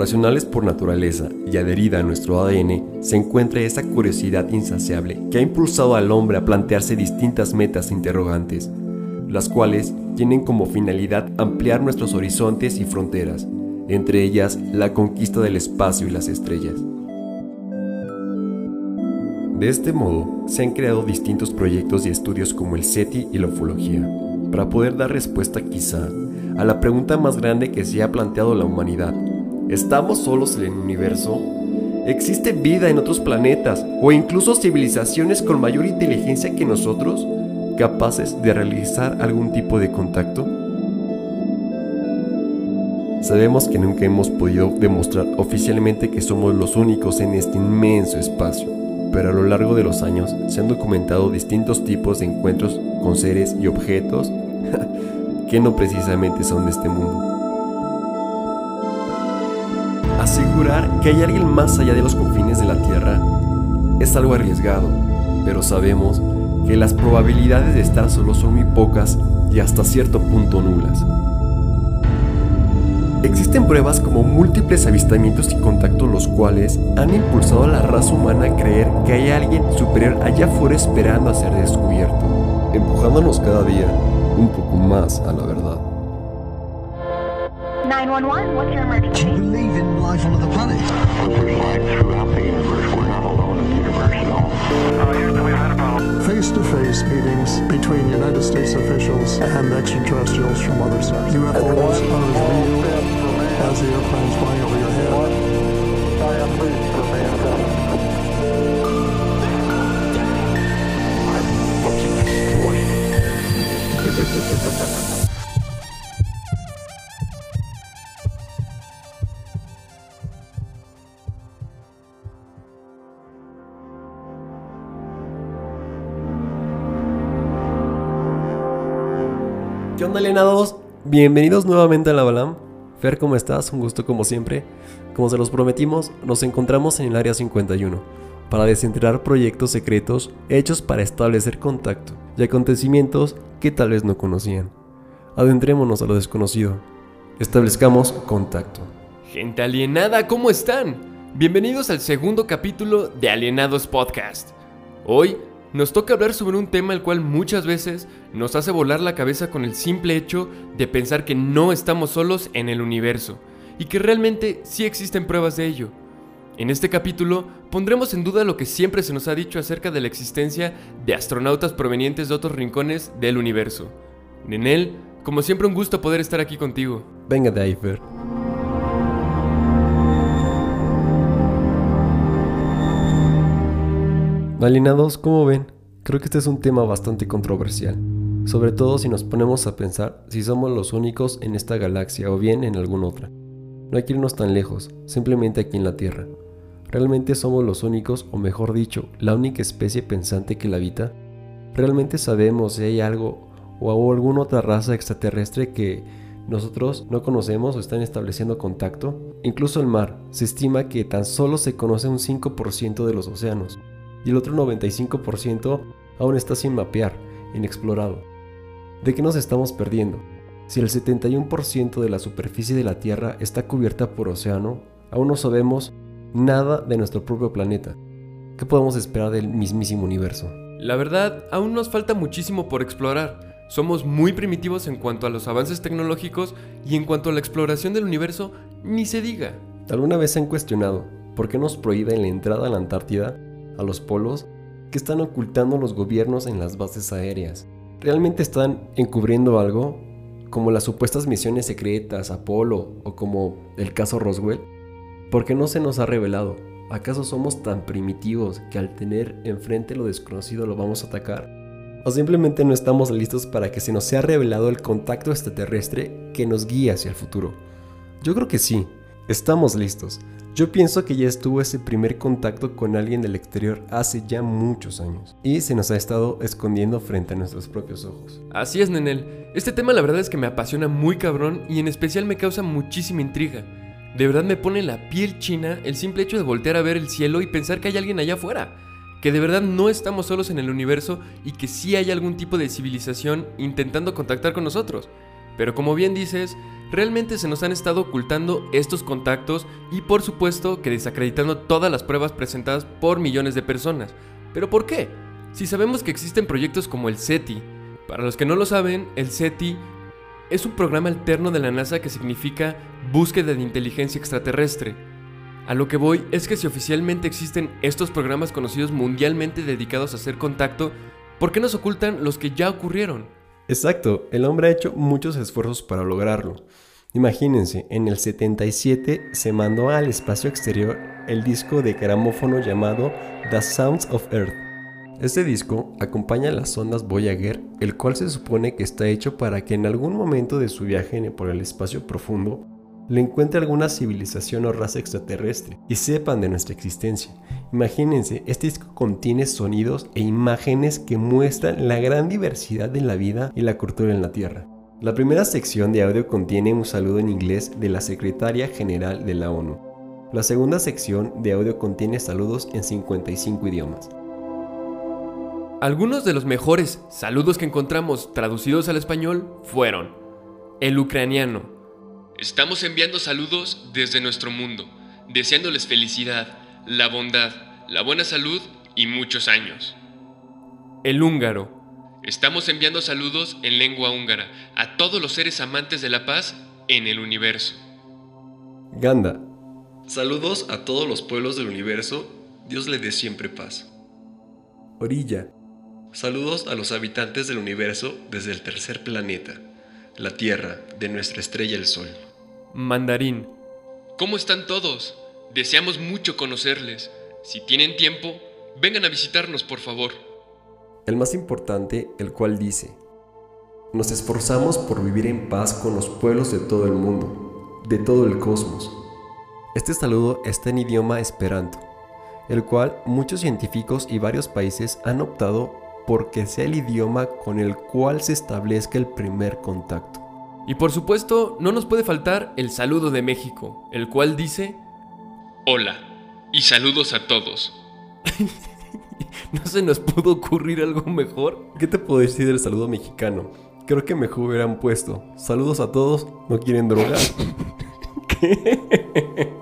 Racionales por naturaleza y adherida a nuestro ADN, se encuentra esa curiosidad insaciable que ha impulsado al hombre a plantearse distintas metas interrogantes, las cuales tienen como finalidad ampliar nuestros horizontes y fronteras, entre ellas la conquista del espacio y las estrellas. De este modo, se han creado distintos proyectos y estudios como el SETI y la ufología, para poder dar respuesta quizá a la pregunta más grande que se ha planteado la humanidad. ¿Estamos solos en el universo? ¿Existe vida en otros planetas o incluso civilizaciones con mayor inteligencia que nosotros, capaces de realizar algún tipo de contacto? Sabemos que nunca hemos podido demostrar oficialmente que somos los únicos en este inmenso espacio, pero a lo largo de los años se han documentado distintos tipos de encuentros con seres y objetos que no precisamente son de este mundo. Asegurar que hay alguien más allá de los confines de la Tierra es algo arriesgado, pero sabemos que las probabilidades de estar solo son muy pocas y hasta cierto punto nulas. Existen pruebas como múltiples avistamientos y contactos los cuales han impulsado a la raza humana a creer que hay alguien superior allá afuera esperando a ser descubierto, empujándonos cada día un poco más a la verdad. 911, what's your emergency? Do you believe in life on other planets? There's life throughout the universe. We're not alone in the universe at all. face to face meetings between United States officials and extraterrestrials from other stars. UFOs are as real as the airplanes flying over your head. ¿Qué Bienvenidos nuevamente a la Balam. Fer, ¿cómo estás? Un gusto como siempre. Como se los prometimos, nos encontramos en el Área 51 para desenterrar proyectos secretos hechos para establecer contacto y acontecimientos que tal vez no conocían. Adentrémonos a lo desconocido. Establezcamos contacto. Gente alienada, ¿cómo están? Bienvenidos al segundo capítulo de Alienados Podcast. Hoy nos toca hablar sobre un tema el cual muchas veces nos hace volar la cabeza con el simple hecho de pensar que no estamos solos en el universo y que realmente sí existen pruebas de ello. En este capítulo pondremos en duda lo que siempre se nos ha dicho acerca de la existencia de astronautas provenientes de otros rincones del universo. Nenel, como siempre un gusto poder estar aquí contigo. Venga de. Alienados, ¿cómo ven? Creo que este es un tema bastante controversial, sobre todo si nos ponemos a pensar si somos los únicos en esta galaxia o bien en alguna otra. No hay que irnos tan lejos, simplemente aquí en la Tierra. ¿Realmente somos los únicos, o mejor dicho, la única especie pensante que la habita? ¿Realmente sabemos si hay algo o alguna otra raza extraterrestre que nosotros no conocemos o están estableciendo contacto? Incluso el mar, se estima que tan solo se conoce un 5% de los océanos y el otro 95% aún está sin mapear, inexplorado. ¿De qué nos estamos perdiendo? Si el 71% de la superficie de la Tierra está cubierta por océano, aún no sabemos nada de nuestro propio planeta. ¿Qué podemos esperar del mismísimo universo? La verdad, aún nos falta muchísimo por explorar. Somos muy primitivos en cuanto a los avances tecnológicos y en cuanto a la exploración del universo, ni se diga. ¿Alguna vez se han cuestionado por qué nos prohíben la entrada a la Antártida, a los polos, que están ocultando los gobiernos en las bases aéreas? ¿Realmente están encubriendo algo? Como las supuestas misiones secretas, Apolo o como el caso Roswell. ¿Por qué no se nos ha revelado? ¿Acaso somos tan primitivos que al tener enfrente lo desconocido lo vamos a atacar? ¿O simplemente no estamos listos para que se nos sea revelado el contacto extraterrestre que nos guía hacia el futuro? Yo creo que sí, estamos listos. Yo pienso que ya estuvo ese primer contacto con alguien del exterior hace ya muchos años y se nos ha estado escondiendo frente a nuestros propios ojos. Así es, Nenel. Este tema la verdad es que me apasiona muy cabrón y en especial me causa muchísima intriga. De verdad me pone la piel china el simple hecho de voltear a ver el cielo y pensar que hay alguien allá afuera. Que de verdad no estamos solos en el universo y que sí hay algún tipo de civilización intentando contactar con nosotros. Pero como bien dices, realmente se nos han estado ocultando estos contactos y por supuesto que desacreditando todas las pruebas presentadas por millones de personas. ¿Pero por qué? Si sabemos que existen proyectos como el SETI, para los que no lo saben, el SETI es un programa alterno de la NASA que significa búsqueda de inteligencia extraterrestre. A lo que voy es que si oficialmente existen estos programas conocidos mundialmente dedicados a hacer contacto, ¿por qué nos ocultan los que ya ocurrieron? Exacto, el hombre ha hecho muchos esfuerzos para lograrlo. Imagínense, en el 77 se mandó al espacio exterior el disco de gramófono llamado The Sounds of Earth. Este disco acompaña las ondas Voyager, el cual se supone que está hecho para que en algún momento de su viaje por el espacio profundo le encuentre alguna civilización o raza extraterrestre y sepan de nuestra existencia. Imagínense, este disco contiene sonidos e imágenes que muestran la gran diversidad de la vida y la cultura en la Tierra. La primera sección de audio contiene un saludo en inglés de la Secretaria General de la ONU. La segunda sección de audio contiene saludos en 55 idiomas. Algunos de los mejores saludos que encontramos traducidos al español fueron el ucraniano, Estamos enviando saludos desde nuestro mundo, deseándoles felicidad, la bondad, la buena salud y muchos años. El húngaro. Estamos enviando saludos en lengua húngara a todos los seres amantes de la paz en el universo. Ganda. Saludos a todos los pueblos del universo. Dios le dé siempre paz. Orilla. Saludos a los habitantes del universo desde el tercer planeta, la Tierra, de nuestra estrella el Sol. Mandarín. ¿Cómo están todos? Deseamos mucho conocerles. Si tienen tiempo, vengan a visitarnos, por favor. El más importante, el cual dice, nos esforzamos por vivir en paz con los pueblos de todo el mundo, de todo el cosmos. Este saludo está en idioma esperanto, el cual muchos científicos y varios países han optado porque sea el idioma con el cual se establezca el primer contacto. Y por supuesto, no nos puede faltar el saludo de México, el cual dice, Hola, y saludos a todos. ¿No se nos pudo ocurrir algo mejor? ¿Qué te puedo decir del saludo mexicano? Creo que mejor hubieran puesto, saludos a todos, no quieren drogar. ¿Qué?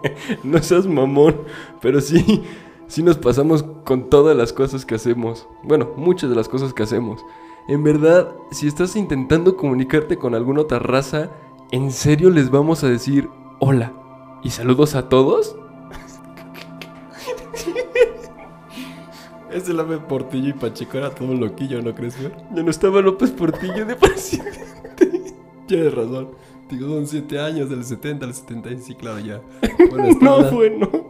No seas mamón, pero sí, sí nos pasamos con todas las cosas que hacemos. Bueno, muchas de las cosas que hacemos. En verdad, si estás intentando comunicarte con alguna otra raza, ¿en serio les vamos a decir hola y saludos a todos? Ese López Portillo y Pacheco era todo loquillo, ¿no crees, güey? Ya no estaba López Portillo de presidente. Tienes razón. Digo, son 7 años, del 70 al 70, sí, claro, ya. no, bueno.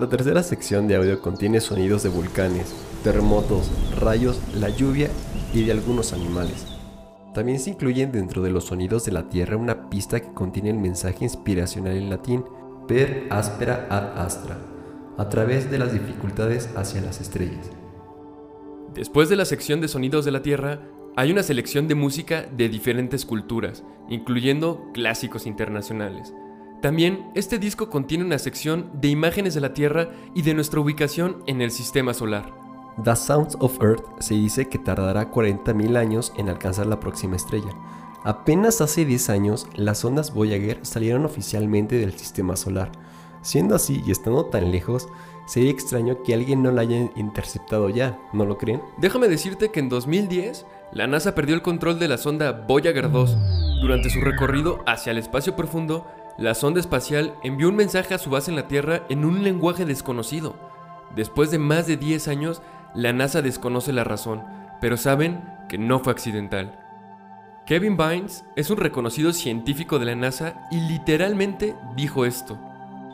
La tercera sección de audio contiene sonidos de volcanes, terremotos, rayos, la lluvia y de algunos animales. También se incluyen dentro de los sonidos de la Tierra una pista que contiene el mensaje inspiracional en latín per aspera ad astra, a través de las dificultades hacia las estrellas. Después de la sección de sonidos de la Tierra, hay una selección de música de diferentes culturas, incluyendo clásicos internacionales. También este disco contiene una sección de imágenes de la Tierra y de nuestra ubicación en el sistema solar. The Sounds of Earth se dice que tardará 40.000 años en alcanzar la próxima estrella. Apenas hace 10 años, las ondas Voyager salieron oficialmente del sistema solar. Siendo así y estando tan lejos, sería extraño que alguien no la haya interceptado ya, ¿no lo creen? Déjame decirte que en 2010, la NASA perdió el control de la sonda Voyager 2. Durante su recorrido hacia el espacio profundo, la sonda espacial envió un mensaje a su base en la Tierra en un lenguaje desconocido. Después de más de 10 años, la NASA desconoce la razón, pero saben que no fue accidental. Kevin Vines es un reconocido científico de la NASA y literalmente dijo esto.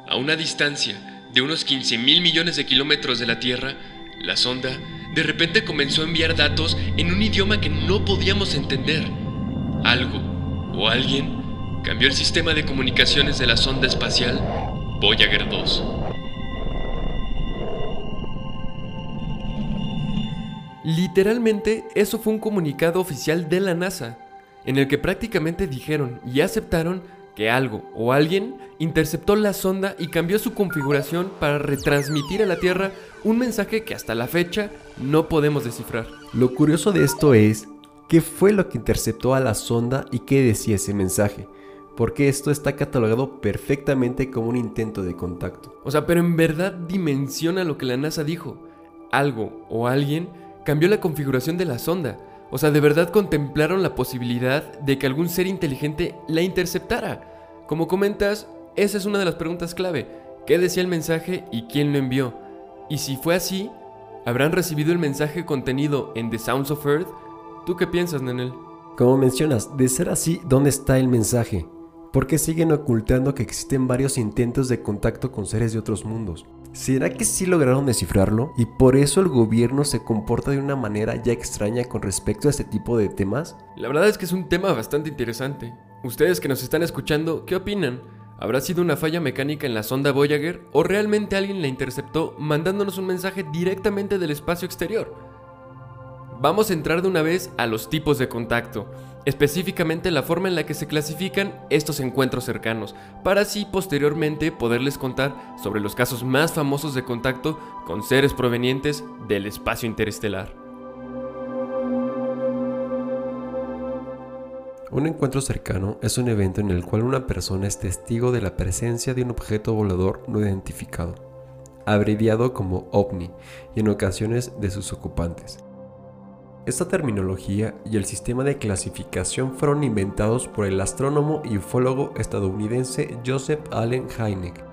A una distancia de unos 15 mil millones de kilómetros de la Tierra, la sonda de repente comenzó a enviar datos en un idioma que no podíamos entender. Algo o alguien cambió el sistema de comunicaciones de la sonda espacial Voyager 2. Literalmente, eso fue un comunicado oficial de la NASA, en el que prácticamente dijeron y aceptaron que algo o alguien interceptó la sonda y cambió su configuración para retransmitir a la Tierra un mensaje que hasta la fecha no podemos descifrar. Lo curioso de esto es qué fue lo que interceptó a la sonda y qué decía ese mensaje. Porque esto está catalogado perfectamente como un intento de contacto. O sea, pero en verdad dimensiona lo que la NASA dijo. Algo o alguien cambió la configuración de la sonda. O sea, de verdad contemplaron la posibilidad de que algún ser inteligente la interceptara. Como comentas, esa es una de las preguntas clave. ¿Qué decía el mensaje y quién lo envió? Y si fue así, ¿habrán recibido el mensaje contenido en The Sounds of Earth? ¿Tú qué piensas, Nenel? Como mencionas, de ser así, ¿dónde está el mensaje? ¿Por qué siguen ocultando que existen varios intentos de contacto con seres de otros mundos? ¿Será que sí lograron descifrarlo? ¿Y por eso el gobierno se comporta de una manera ya extraña con respecto a este tipo de temas? La verdad es que es un tema bastante interesante. Ustedes que nos están escuchando, ¿qué opinan? ¿Habrá sido una falla mecánica en la sonda Voyager o realmente alguien la interceptó mandándonos un mensaje directamente del espacio exterior? Vamos a entrar de una vez a los tipos de contacto, específicamente la forma en la que se clasifican estos encuentros cercanos, para así posteriormente poderles contar sobre los casos más famosos de contacto con seres provenientes del espacio interestelar. Un encuentro cercano es un evento en el cual una persona es testigo de la presencia de un objeto volador no identificado, abreviado como ovni, y en ocasiones de sus ocupantes. Esta terminología y el sistema de clasificación fueron inventados por el astrónomo y ufólogo estadounidense Joseph Allen Hynek.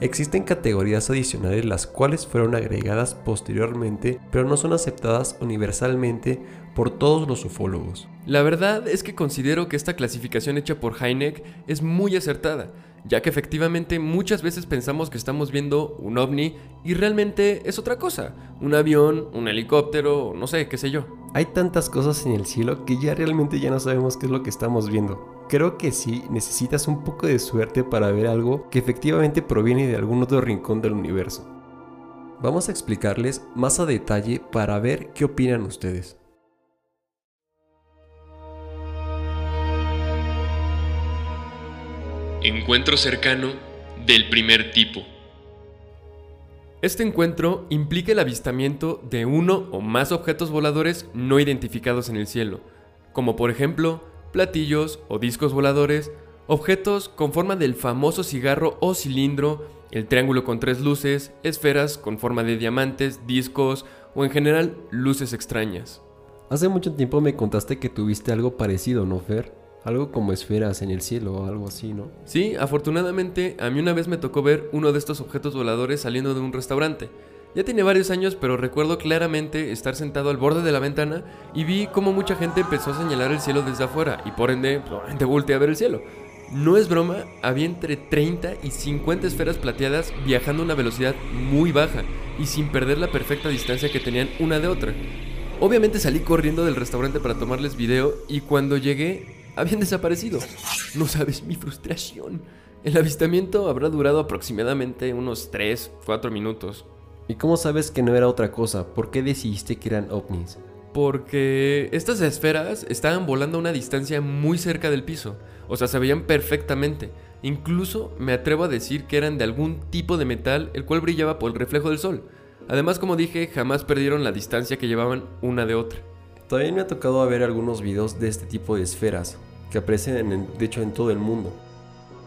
Existen categorías adicionales las cuales fueron agregadas posteriormente, pero no son aceptadas universalmente por todos los ufólogos. La verdad es que considero que esta clasificación hecha por Heineck es muy acertada, ya que efectivamente muchas veces pensamos que estamos viendo un ovni y realmente es otra cosa, un avión, un helicóptero, no sé, qué sé yo. Hay tantas cosas en el cielo que ya realmente ya no sabemos qué es lo que estamos viendo. Creo que sí, necesitas un poco de suerte para ver algo que efectivamente proviene de algún otro rincón del universo. Vamos a explicarles más a detalle para ver qué opinan ustedes. Encuentro cercano del primer tipo. Este encuentro implica el avistamiento de uno o más objetos voladores no identificados en el cielo, como por ejemplo platillos o discos voladores, objetos con forma del famoso cigarro o cilindro, el triángulo con tres luces, esferas con forma de diamantes, discos o en general luces extrañas. Hace mucho tiempo me contaste que tuviste algo parecido, ¿no, Fer? Algo como esferas en el cielo o algo así, ¿no? Sí, afortunadamente a mí una vez me tocó ver uno de estos objetos voladores saliendo de un restaurante. Ya tiene varios años, pero recuerdo claramente estar sentado al borde de la ventana y vi cómo mucha gente empezó a señalar el cielo desde afuera y por ende, probablemente volteé a ver el cielo. No es broma, había entre 30 y 50 esferas plateadas viajando a una velocidad muy baja y sin perder la perfecta distancia que tenían una de otra. Obviamente salí corriendo del restaurante para tomarles video y cuando llegué habían desaparecido. No sabes mi frustración. El avistamiento habrá durado aproximadamente unos 3, 4 minutos. ¿Y cómo sabes que no era otra cosa? ¿Por qué decidiste que eran ovnis? Porque estas esferas estaban volando a una distancia muy cerca del piso. O sea, se veían perfectamente. Incluso me atrevo a decir que eran de algún tipo de metal el cual brillaba por el reflejo del sol. Además, como dije, jamás perdieron la distancia que llevaban una de otra. También me ha tocado ver algunos videos de este tipo de esferas, que aparecen de hecho en todo el mundo.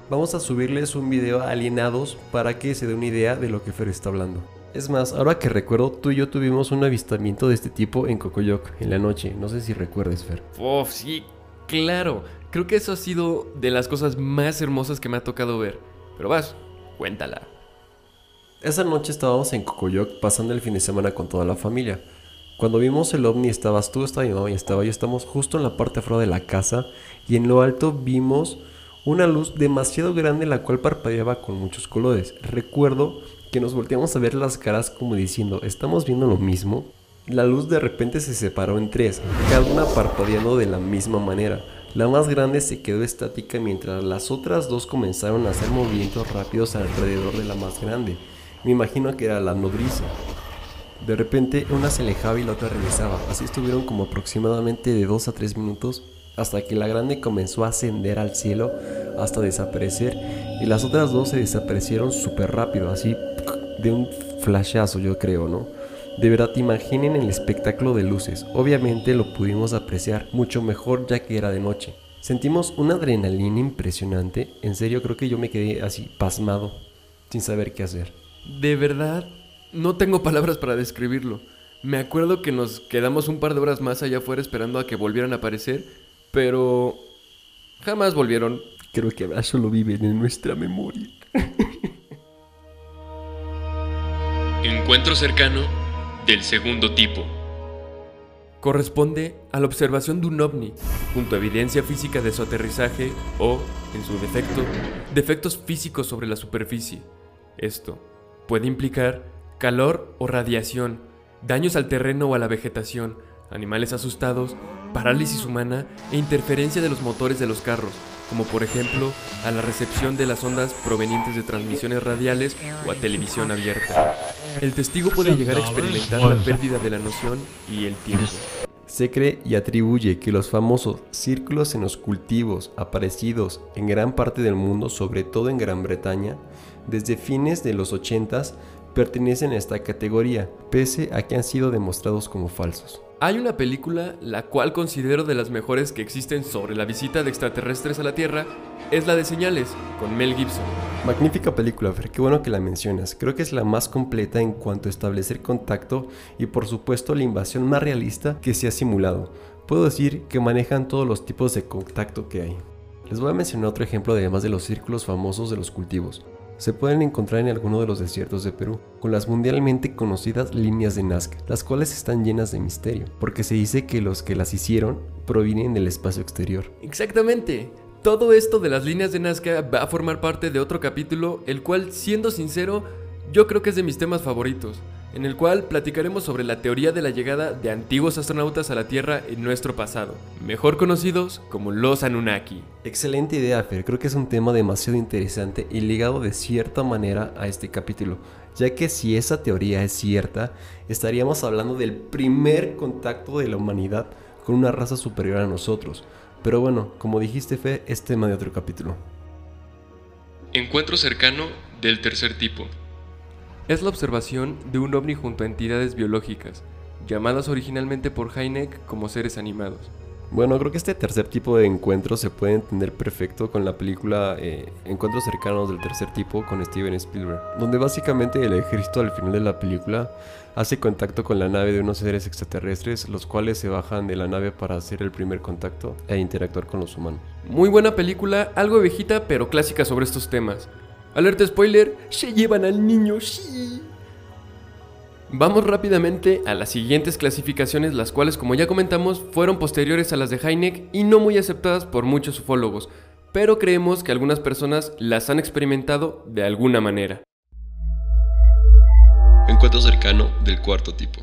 Vamos a subirles un video a alienados para que se dé una idea de lo que Fer está hablando. Es más, ahora que recuerdo, tú y yo tuvimos un avistamiento de este tipo en Cocoyoc, en la noche. No sé si recuerdes, Fer. Oh, sí, claro. Creo que eso ha sido de las cosas más hermosas que me ha tocado ver. Pero vas, cuéntala. Esa noche estábamos en Cocoyoc pasando el fin de semana con toda la familia. Cuando vimos el ovni estabas tú, estaba mi mamá y estaba yo, estamos justo en la parte afuera de la casa y en lo alto vimos una luz demasiado grande la cual parpadeaba con muchos colores. Recuerdo que nos volteamos a ver las caras como diciendo, ¿estamos viendo lo mismo? La luz de repente se separó en tres, cada una parpadeando de la misma manera. La más grande se quedó estática mientras las otras dos comenzaron a hacer movimientos rápidos alrededor de la más grande. Me imagino que era la nodriza. De repente una se alejaba y la otra regresaba. Así estuvieron como aproximadamente de 2 a 3 minutos hasta que la grande comenzó a ascender al cielo hasta desaparecer y las otras dos se desaparecieron súper rápido, así de un flashazo yo creo, ¿no? De verdad, imaginen el espectáculo de luces. Obviamente lo pudimos apreciar mucho mejor ya que era de noche. Sentimos una adrenalina impresionante. En serio, creo que yo me quedé así, pasmado, sin saber qué hacer. De verdad, no tengo palabras para describirlo. Me acuerdo que nos quedamos un par de horas más allá afuera esperando a que volvieran a aparecer, pero jamás volvieron. Creo que ahora solo viven en nuestra memoria. Encuentro cercano del segundo tipo. Corresponde a la observación de un ovni, junto a evidencia física de su aterrizaje o, en su defecto, defectos físicos sobre la superficie. Esto puede implicar calor o radiación, daños al terreno o a la vegetación, animales asustados, parálisis humana e interferencia de los motores de los carros, como por ejemplo a la recepción de las ondas provenientes de transmisiones radiales o a televisión abierta. El testigo puede llegar a experimentar la pérdida de la noción y el tiempo. Se cree y atribuye que los famosos círculos en los cultivos aparecidos en gran parte del mundo, sobre todo en Gran Bretaña, desde fines de los 80s, pertenecen a esta categoría, pese a que han sido demostrados como falsos. Hay una película la cual considero de las mejores que existen sobre la visita de extraterrestres a la Tierra, es la de Señales, con Mel Gibson. Magnífica película, Fer, qué bueno que la mencionas. Creo que es la más completa en cuanto a establecer contacto y por supuesto la invasión más realista que se ha simulado. Puedo decir que manejan todos los tipos de contacto que hay. Les voy a mencionar otro ejemplo además de los círculos famosos de los cultivos se pueden encontrar en alguno de los desiertos de Perú, con las mundialmente conocidas líneas de Nazca, las cuales están llenas de misterio, porque se dice que los que las hicieron provienen del espacio exterior. Exactamente. Todo esto de las líneas de Nazca va a formar parte de otro capítulo, el cual, siendo sincero, yo creo que es de mis temas favoritos en el cual platicaremos sobre la teoría de la llegada de antiguos astronautas a la Tierra en nuestro pasado, mejor conocidos como los Anunnaki. Excelente idea, Fer. Creo que es un tema demasiado interesante y ligado de cierta manera a este capítulo, ya que si esa teoría es cierta, estaríamos hablando del primer contacto de la humanidad con una raza superior a nosotros. Pero bueno, como dijiste, Fer, es tema de otro capítulo. Encuentro cercano del tercer tipo es la observación de un ovni junto a entidades biológicas, llamadas originalmente por Heineck como seres animados. Bueno, creo que este tercer tipo de encuentros se puede entender perfecto con la película eh, Encuentros cercanos del tercer tipo con Steven Spielberg, donde básicamente el ejército al final de la película hace contacto con la nave de unos seres extraterrestres, los cuales se bajan de la nave para hacer el primer contacto e interactuar con los humanos. Muy buena película, algo viejita pero clásica sobre estos temas. Alerta spoiler, se llevan al niño, sí. Vamos rápidamente a las siguientes clasificaciones, las cuales como ya comentamos fueron posteriores a las de Heineck y no muy aceptadas por muchos ufólogos, pero creemos que algunas personas las han experimentado de alguna manera. Encuentro cercano del cuarto tipo.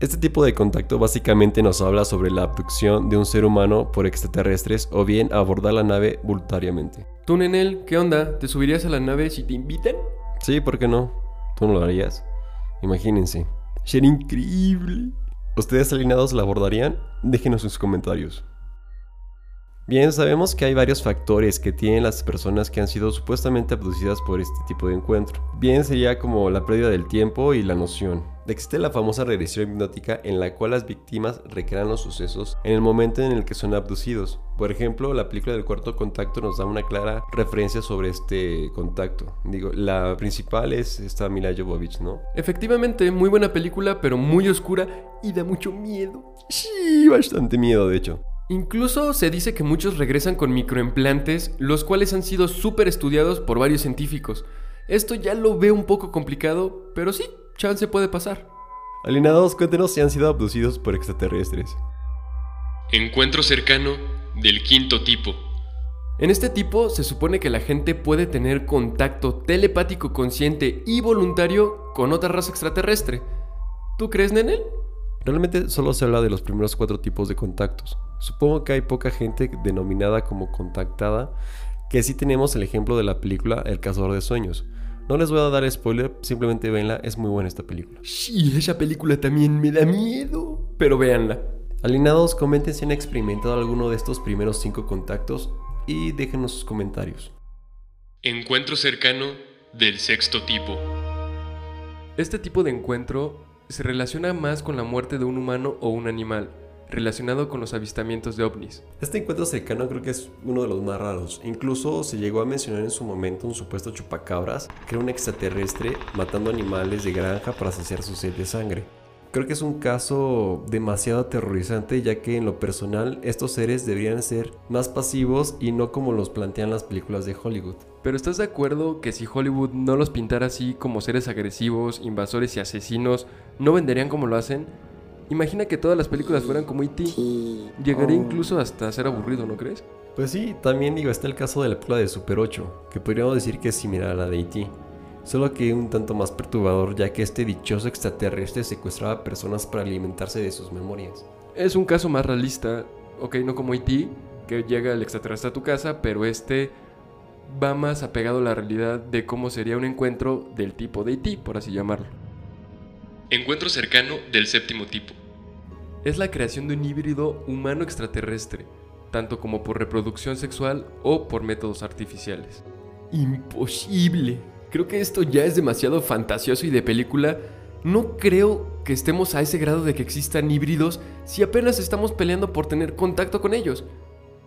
Este tipo de contacto básicamente nos habla sobre la abducción de un ser humano por extraterrestres o bien abordar la nave voluntariamente. Tú, Nenel, ¿qué onda? ¿Te subirías a la nave si te inviten? Sí, ¿por qué no? ¿Tú no lo harías? Imagínense. Sería increíble. ¿Ustedes alineados la abordarían? Déjenos sus comentarios. Bien, sabemos que hay varios factores que tienen las personas que han sido supuestamente abducidas por este tipo de encuentro. Bien sería como la pérdida del tiempo y la noción. Existe la famosa regresión hipnótica en la cual las víctimas recrean los sucesos en el momento en el que son abducidos. Por ejemplo, la película del cuarto contacto nos da una clara referencia sobre este contacto. Digo, la principal es esta Mila Jovovich, ¿no? Efectivamente, muy buena película, pero muy oscura y da mucho miedo. Sí, bastante miedo, de hecho. Incluso se dice que muchos regresan con microimplantes, los cuales han sido súper estudiados por varios científicos. Esto ya lo veo un poco complicado, pero sí, chance puede pasar. Alienados, cuéntenos si han sido abducidos por extraterrestres. Encuentro cercano del quinto tipo. En este tipo se supone que la gente puede tener contacto telepático consciente y voluntario con otra raza extraterrestre. ¿Tú crees, Nenel? Realmente solo se habla de los primeros cuatro tipos de contactos. Supongo que hay poca gente denominada como contactada, que sí tenemos el ejemplo de la película El cazador de sueños. No les voy a dar spoiler, simplemente véanla, es muy buena esta película. Sí, esa película también me da miedo, pero véanla. Alinados, comenten si han experimentado alguno de estos primeros cinco contactos y déjenos sus comentarios. Encuentro cercano del sexto tipo. Este tipo de encuentro se relaciona más con la muerte de un humano o un animal, relacionado con los avistamientos de ovnis. Este encuentro cercano creo que es uno de los más raros. Incluso se llegó a mencionar en su momento un supuesto chupacabras, que era un extraterrestre matando animales de granja para saciar su sed de sangre. Creo que es un caso demasiado aterrorizante ya que en lo personal estos seres deberían ser más pasivos y no como los plantean las películas de Hollywood. Pero ¿estás de acuerdo que si Hollywood no los pintara así como seres agresivos, invasores y asesinos, no venderían como lo hacen? Imagina que todas las películas fueran como E.T. Llegaría incluso hasta a ser aburrido, ¿no crees? Pues sí, también digo, está el caso de la película de Super 8, que podríamos decir que es similar a la de E.T. Solo que un tanto más perturbador ya que este dichoso extraterrestre secuestraba personas para alimentarse de sus memorias. Es un caso más realista, ok, no como E.T., que llega el extraterrestre a tu casa, pero este va más apegado a la realidad de cómo sería un encuentro del tipo de E.T., por así llamarlo. Encuentro cercano del séptimo tipo. Es la creación de un híbrido humano extraterrestre, tanto como por reproducción sexual o por métodos artificiales. Imposible. Creo que esto ya es demasiado fantasioso y de película. No creo que estemos a ese grado de que existan híbridos si apenas estamos peleando por tener contacto con ellos.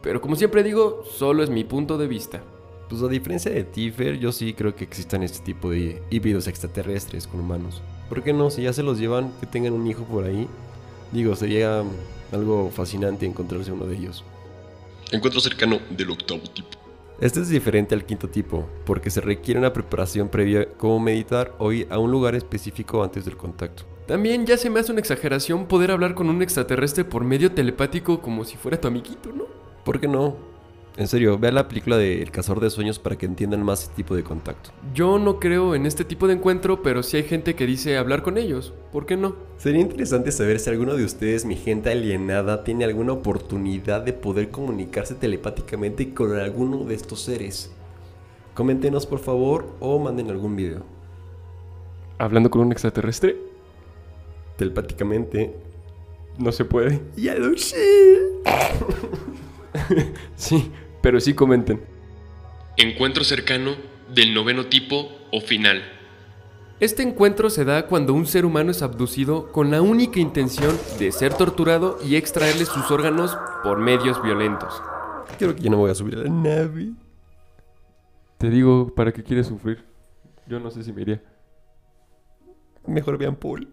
Pero como siempre digo, solo es mi punto de vista. Pues a diferencia de Tifer, yo sí creo que existan este tipo de híbridos extraterrestres con humanos. ¿Por qué no? Si ya se los llevan, que tengan un hijo por ahí. Digo, sería algo fascinante encontrarse uno de ellos. Encuentro cercano del octavo tipo. Este es diferente al quinto tipo, porque se requiere una preparación previa como meditar o ir a un lugar específico antes del contacto. También ya se me hace una exageración poder hablar con un extraterrestre por medio telepático como si fuera tu amiguito, ¿no? ¿Por qué no? En serio, vea la película de El Cazador de Sueños para que entiendan más este tipo de contacto. Yo no creo en este tipo de encuentro, pero sí hay gente que dice hablar con ellos. ¿Por qué no? Sería interesante saber si alguno de ustedes, mi gente alienada, tiene alguna oportunidad de poder comunicarse telepáticamente con alguno de estos seres. Coméntenos por favor o manden algún video. ¿Hablando con un extraterrestre? Telepáticamente. No se puede. Ya lo sé. sí, pero sí comenten. Encuentro cercano del noveno tipo o final. Este encuentro se da cuando un ser humano es abducido con la única intención de ser torturado y extraerle sus órganos por medios violentos. Creo que ya no voy a subir a la nave. Te digo, ¿para qué quieres sufrir? Yo no sé si me iría. Mejor vean Paul.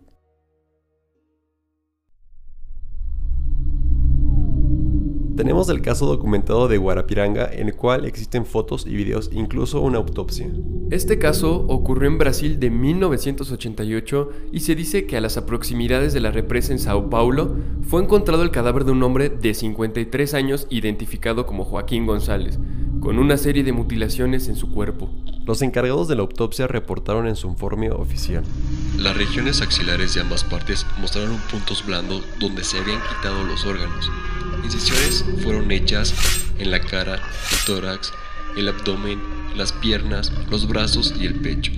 Tenemos el caso documentado de Guarapiranga en el cual existen fotos y videos, incluso una autopsia. Este caso ocurrió en Brasil de 1988 y se dice que a las proximidades de la represa en Sao Paulo fue encontrado el cadáver de un hombre de 53 años identificado como Joaquín González, con una serie de mutilaciones en su cuerpo. Los encargados de la autopsia reportaron en su informe oficial. Las regiones axilares de ambas partes mostraron puntos blandos donde se habían quitado los órganos. Incisiones fueron hechas en la cara, el tórax, el abdomen, las piernas, los brazos y el pecho.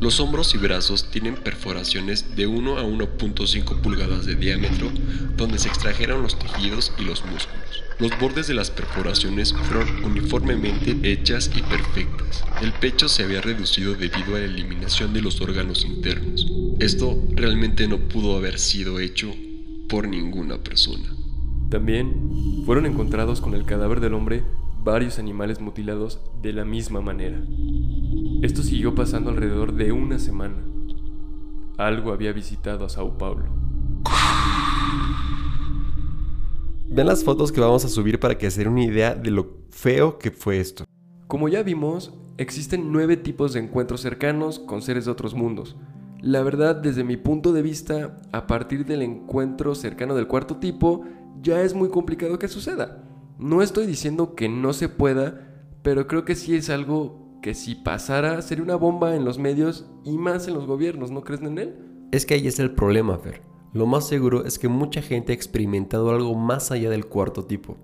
Los hombros y brazos tienen perforaciones de 1 a 1.5 pulgadas de diámetro donde se extrajeron los tejidos y los músculos. Los bordes de las perforaciones fueron uniformemente hechas y perfectas. El pecho se había reducido debido a la eliminación de los órganos internos. Esto realmente no pudo haber sido hecho por ninguna persona. También fueron encontrados con el cadáver del hombre varios animales mutilados de la misma manera. Esto siguió pasando alrededor de una semana. Algo había visitado a Sao Paulo. Vean las fotos que vamos a subir para que se den una idea de lo feo que fue esto. Como ya vimos, existen nueve tipos de encuentros cercanos con seres de otros mundos. La verdad, desde mi punto de vista, a partir del encuentro cercano del cuarto tipo, ya es muy complicado que suceda. No estoy diciendo que no se pueda, pero creo que sí es algo que si pasara sería una bomba en los medios y más en los gobiernos, ¿no crees en él? Es que ahí es el problema, Fer. Lo más seguro es que mucha gente ha experimentado algo más allá del cuarto tipo.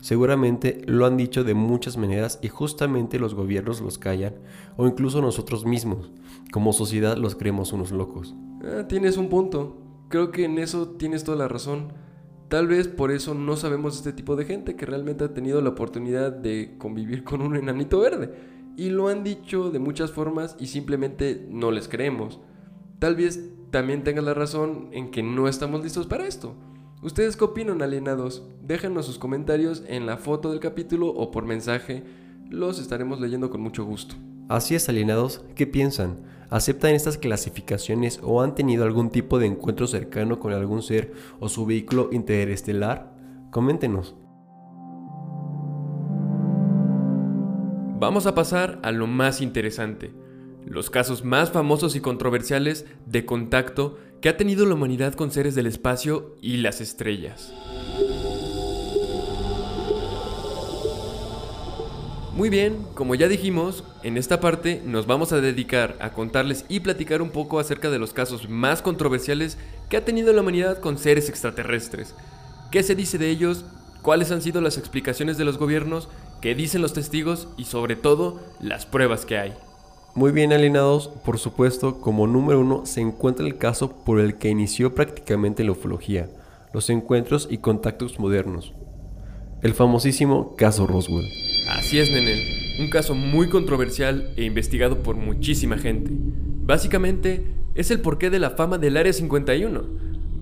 Seguramente lo han dicho de muchas maneras y justamente los gobiernos los callan o incluso nosotros mismos. Como sociedad los creemos unos locos. Ah, tienes un punto. Creo que en eso tienes toda la razón. Tal vez por eso no sabemos este tipo de gente que realmente ha tenido la oportunidad de convivir con un enanito verde. Y lo han dicho de muchas formas y simplemente no les creemos. Tal vez también tengas la razón en que no estamos listos para esto. ¿Ustedes qué opinan, alienados? Déjanos sus comentarios en la foto del capítulo o por mensaje. Los estaremos leyendo con mucho gusto. Así es, alienados, ¿qué piensan? ¿Aceptan estas clasificaciones o han tenido algún tipo de encuentro cercano con algún ser o su vehículo interestelar? Coméntenos. Vamos a pasar a lo más interesante, los casos más famosos y controversiales de contacto que ha tenido la humanidad con seres del espacio y las estrellas. Muy bien, como ya dijimos, en esta parte nos vamos a dedicar a contarles y platicar un poco acerca de los casos más controversiales que ha tenido la humanidad con seres extraterrestres. ¿Qué se dice de ellos? ¿Cuáles han sido las explicaciones de los gobiernos? ¿Qué dicen los testigos? Y sobre todo, las pruebas que hay. Muy bien alienados, por supuesto, como número uno se encuentra el caso por el que inició prácticamente la ufología, los encuentros y contactos modernos. El famosísimo caso Roswell. Así es, Nenel. Un caso muy controversial e investigado por muchísima gente. Básicamente, es el porqué de la fama del Área 51.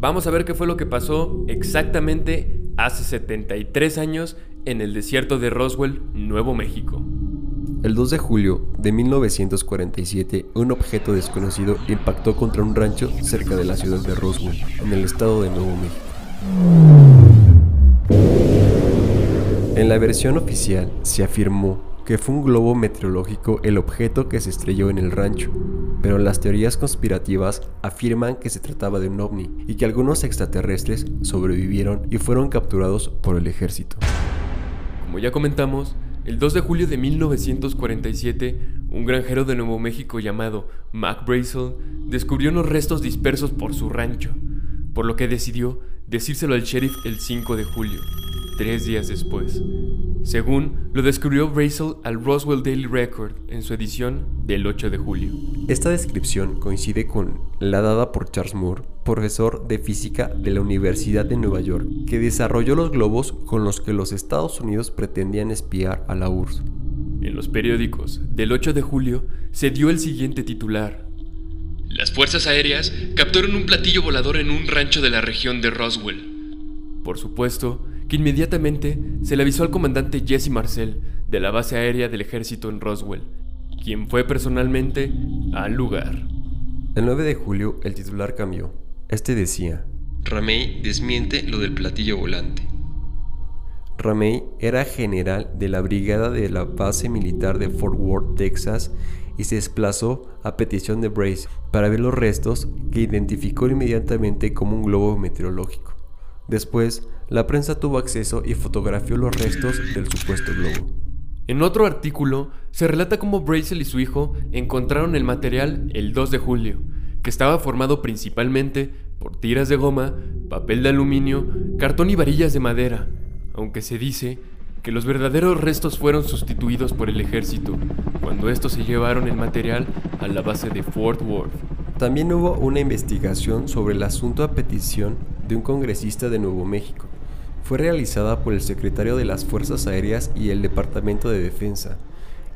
Vamos a ver qué fue lo que pasó exactamente hace 73 años en el desierto de Roswell, Nuevo México. El 2 de julio de 1947, un objeto desconocido impactó contra un rancho cerca de la ciudad de Roswell, en el estado de Nuevo México. En la versión oficial se afirmó que fue un globo meteorológico el objeto que se estrelló en el rancho, pero las teorías conspirativas afirman que se trataba de un ovni y que algunos extraterrestres sobrevivieron y fueron capturados por el ejército. Como ya comentamos, el 2 de julio de 1947, un granjero de Nuevo México llamado Mac Brazel descubrió unos restos dispersos por su rancho, por lo que decidió decírselo al sheriff el 5 de julio tres días después. Según lo descubrió Brazel al Roswell Daily Record en su edición del 8 de julio. Esta descripción coincide con la dada por Charles Moore, profesor de física de la Universidad de Nueva York, que desarrolló los globos con los que los Estados Unidos pretendían espiar a la URSS. En los periódicos del 8 de julio se dio el siguiente titular. Las fuerzas aéreas capturaron un platillo volador en un rancho de la región de Roswell. Por supuesto, que inmediatamente se le avisó al comandante Jesse Marcel de la base aérea del ejército en Roswell, quien fue personalmente al lugar. El 9 de julio el titular cambió. Este decía, Ramey desmiente lo del platillo volante. Ramey era general de la brigada de la base militar de Fort Worth, Texas, y se desplazó a petición de Brace para ver los restos que identificó inmediatamente como un globo meteorológico. Después, la prensa tuvo acceso y fotografió los restos del supuesto globo. En otro artículo se relata cómo Brazel y su hijo encontraron el material el 2 de julio, que estaba formado principalmente por tiras de goma, papel de aluminio, cartón y varillas de madera, aunque se dice que los verdaderos restos fueron sustituidos por el ejército cuando estos se llevaron el material a la base de Fort Worth. También hubo una investigación sobre el asunto a petición de un congresista de Nuevo México, fue realizada por el secretario de las Fuerzas Aéreas y el Departamento de Defensa.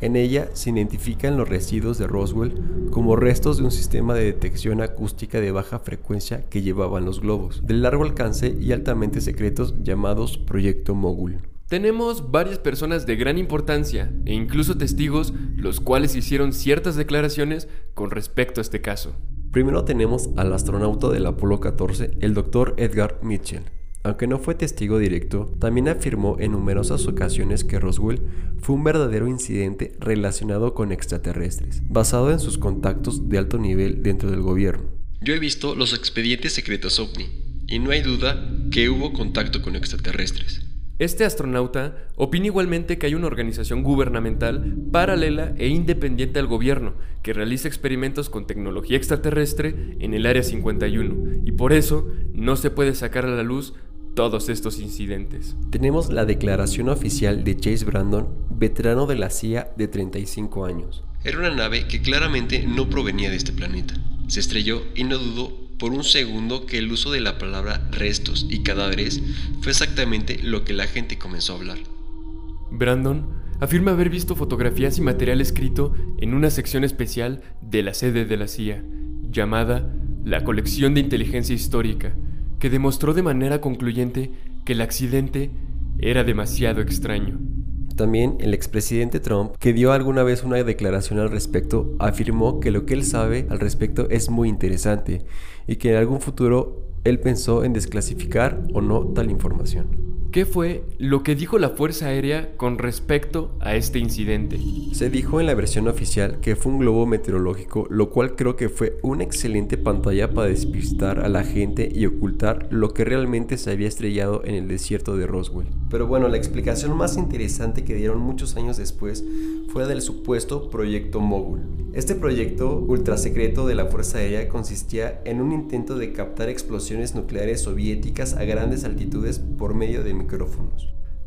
En ella se identifican los residuos de Roswell como restos de un sistema de detección acústica de baja frecuencia que llevaban los globos, de largo alcance y altamente secretos llamados Proyecto Mogul. Tenemos varias personas de gran importancia e incluso testigos los cuales hicieron ciertas declaraciones con respecto a este caso. Primero tenemos al astronauta del Apolo 14, el Dr. Edgar Mitchell, aunque no fue testigo directo, también afirmó en numerosas ocasiones que Roswell fue un verdadero incidente relacionado con extraterrestres, basado en sus contactos de alto nivel dentro del gobierno. Yo he visto los expedientes secretos OVNI, y no hay duda que hubo contacto con extraterrestres. Este astronauta opina igualmente que hay una organización gubernamental paralela e independiente al gobierno que realiza experimentos con tecnología extraterrestre en el Área 51 y por eso no se puede sacar a la luz todos estos incidentes. Tenemos la declaración oficial de Chase Brandon, veterano de la CIA de 35 años. Era una nave que claramente no provenía de este planeta. Se estrelló y no dudó por un segundo que el uso de la palabra restos y cadáveres fue exactamente lo que la gente comenzó a hablar. Brandon afirma haber visto fotografías y material escrito en una sección especial de la sede de la CIA, llamada la colección de inteligencia histórica, que demostró de manera concluyente que el accidente era demasiado extraño. También el expresidente Trump, que dio alguna vez una declaración al respecto, afirmó que lo que él sabe al respecto es muy interesante y que en algún futuro él pensó en desclasificar o no tal información. ¿Qué fue lo que dijo la Fuerza Aérea con respecto a este incidente? Se dijo en la versión oficial que fue un globo meteorológico, lo cual creo que fue una excelente pantalla para despistar a la gente y ocultar lo que realmente se había estrellado en el desierto de Roswell. Pero bueno, la explicación más interesante que dieron muchos años después fue del supuesto proyecto Mogul. Este proyecto ultrasecreto de la Fuerza Aérea consistía en un intento de captar explosiones nucleares soviéticas a grandes altitudes por medio de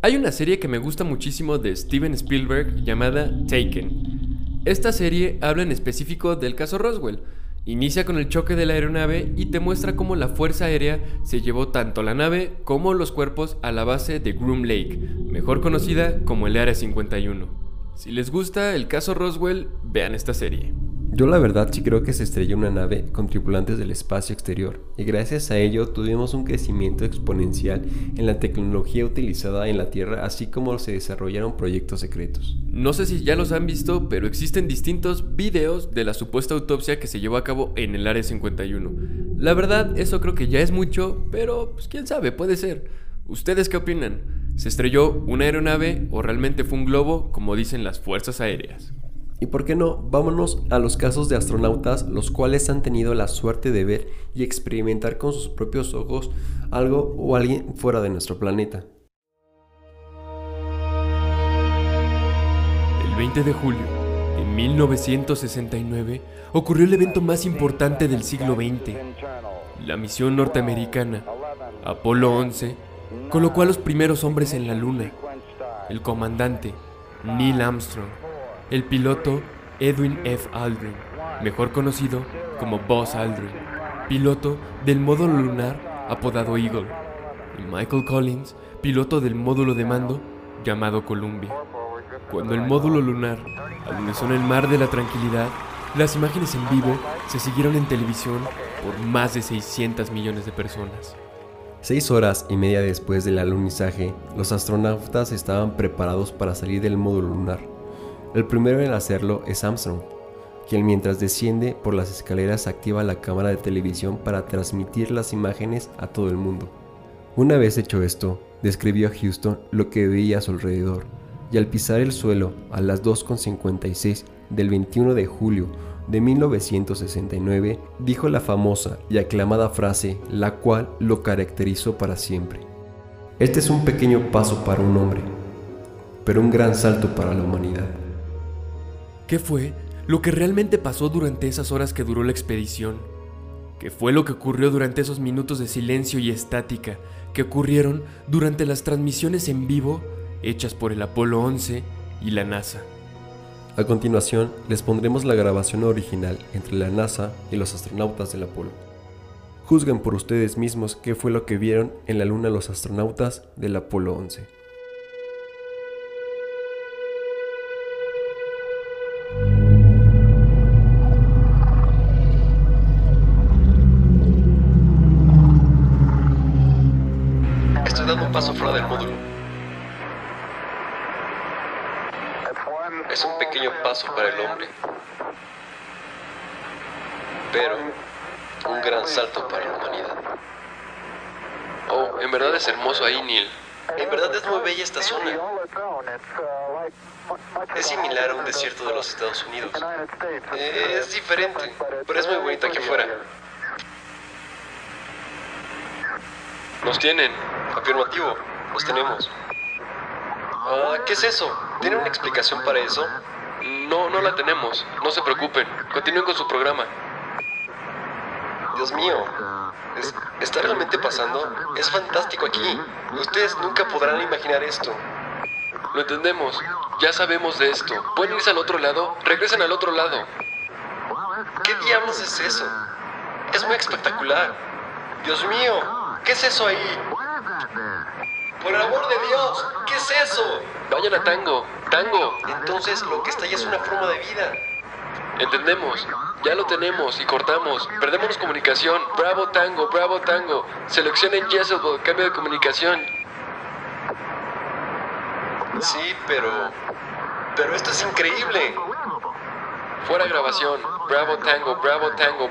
Hay una serie que me gusta muchísimo de Steven Spielberg llamada Taken. Esta serie habla en específico del caso Roswell. Inicia con el choque de la aeronave y te muestra cómo la Fuerza Aérea se llevó tanto la nave como los cuerpos a la base de Groom Lake, mejor conocida como el Área 51. Si les gusta el caso Roswell, vean esta serie. Yo la verdad sí creo que se estrelló una nave con tripulantes del espacio exterior y gracias a ello tuvimos un crecimiento exponencial en la tecnología utilizada en la Tierra así como se desarrollaron proyectos secretos. No sé si ya los han visto, pero existen distintos videos de la supuesta autopsia que se llevó a cabo en el Área 51. La verdad, eso creo que ya es mucho, pero pues quién sabe, puede ser. ¿Ustedes qué opinan? ¿Se estrelló una aeronave o realmente fue un globo como dicen las fuerzas aéreas? Y por qué no, vámonos a los casos de astronautas los cuales han tenido la suerte de ver y experimentar con sus propios ojos algo o alguien fuera de nuestro planeta. El 20 de julio de 1969 ocurrió el evento más importante del siglo XX. La misión norteamericana, Apolo 11, colocó a los primeros hombres en la Luna. El comandante, Neil Armstrong, el piloto Edwin F. Aldrin, mejor conocido como Buzz Aldrin, piloto del módulo lunar apodado Eagle, y Michael Collins, piloto del módulo de mando llamado Columbia. Cuando el módulo lunar alunizó en el mar de la tranquilidad, las imágenes en vivo se siguieron en televisión por más de 600 millones de personas. Seis horas y media después del alunizaje, los astronautas estaban preparados para salir del módulo lunar. El primero en hacerlo es Armstrong, quien mientras desciende por las escaleras activa la cámara de televisión para transmitir las imágenes a todo el mundo. Una vez hecho esto, describió a Houston lo que veía a su alrededor, y al pisar el suelo a las 2.56 del 21 de julio de 1969, dijo la famosa y aclamada frase la cual lo caracterizó para siempre. Este es un pequeño paso para un hombre, pero un gran salto para la humanidad. ¿Qué fue lo que realmente pasó durante esas horas que duró la expedición? ¿Qué fue lo que ocurrió durante esos minutos de silencio y estática que ocurrieron durante las transmisiones en vivo hechas por el Apolo 11 y la NASA? A continuación, les pondremos la grabación original entre la NASA y los astronautas del Apolo. Juzguen por ustedes mismos qué fue lo que vieron en la Luna los astronautas del Apolo 11. Paso fuera del módulo. Es un pequeño paso para el hombre, pero un gran salto para la humanidad. Oh, en verdad es hermoso ahí, Neil. En verdad es muy bella esta zona. Es similar a un desierto de los Estados Unidos. Es diferente, pero es muy bonito aquí afuera. Nos tienen. Afirmativo. Los tenemos. Ah, ¿Qué es eso? ¿Tiene una explicación para eso? No, no la tenemos. No se preocupen. Continúen con su programa. Dios mío. ¿Está realmente pasando? Es fantástico aquí. Ustedes nunca podrán imaginar esto. Lo entendemos. Ya sabemos de esto. ¿Pueden irse al otro lado? Regresen al otro lado. ¿Qué diablos es eso? Es muy espectacular. Dios mío. ¿Qué es eso ahí? Por el amor de Dios, ¿qué es eso? Vayan a tango, tango. Entonces lo que está ahí es una forma de vida. Entendemos. Ya lo tenemos y cortamos. Perdemos comunicación. Bravo Tango, Bravo Tango. Seleccionen Jezebel, cambio de comunicación. Sí, pero... Pero esto es increíble. Fuera grabación. Bravo Tango, Bravo Tango.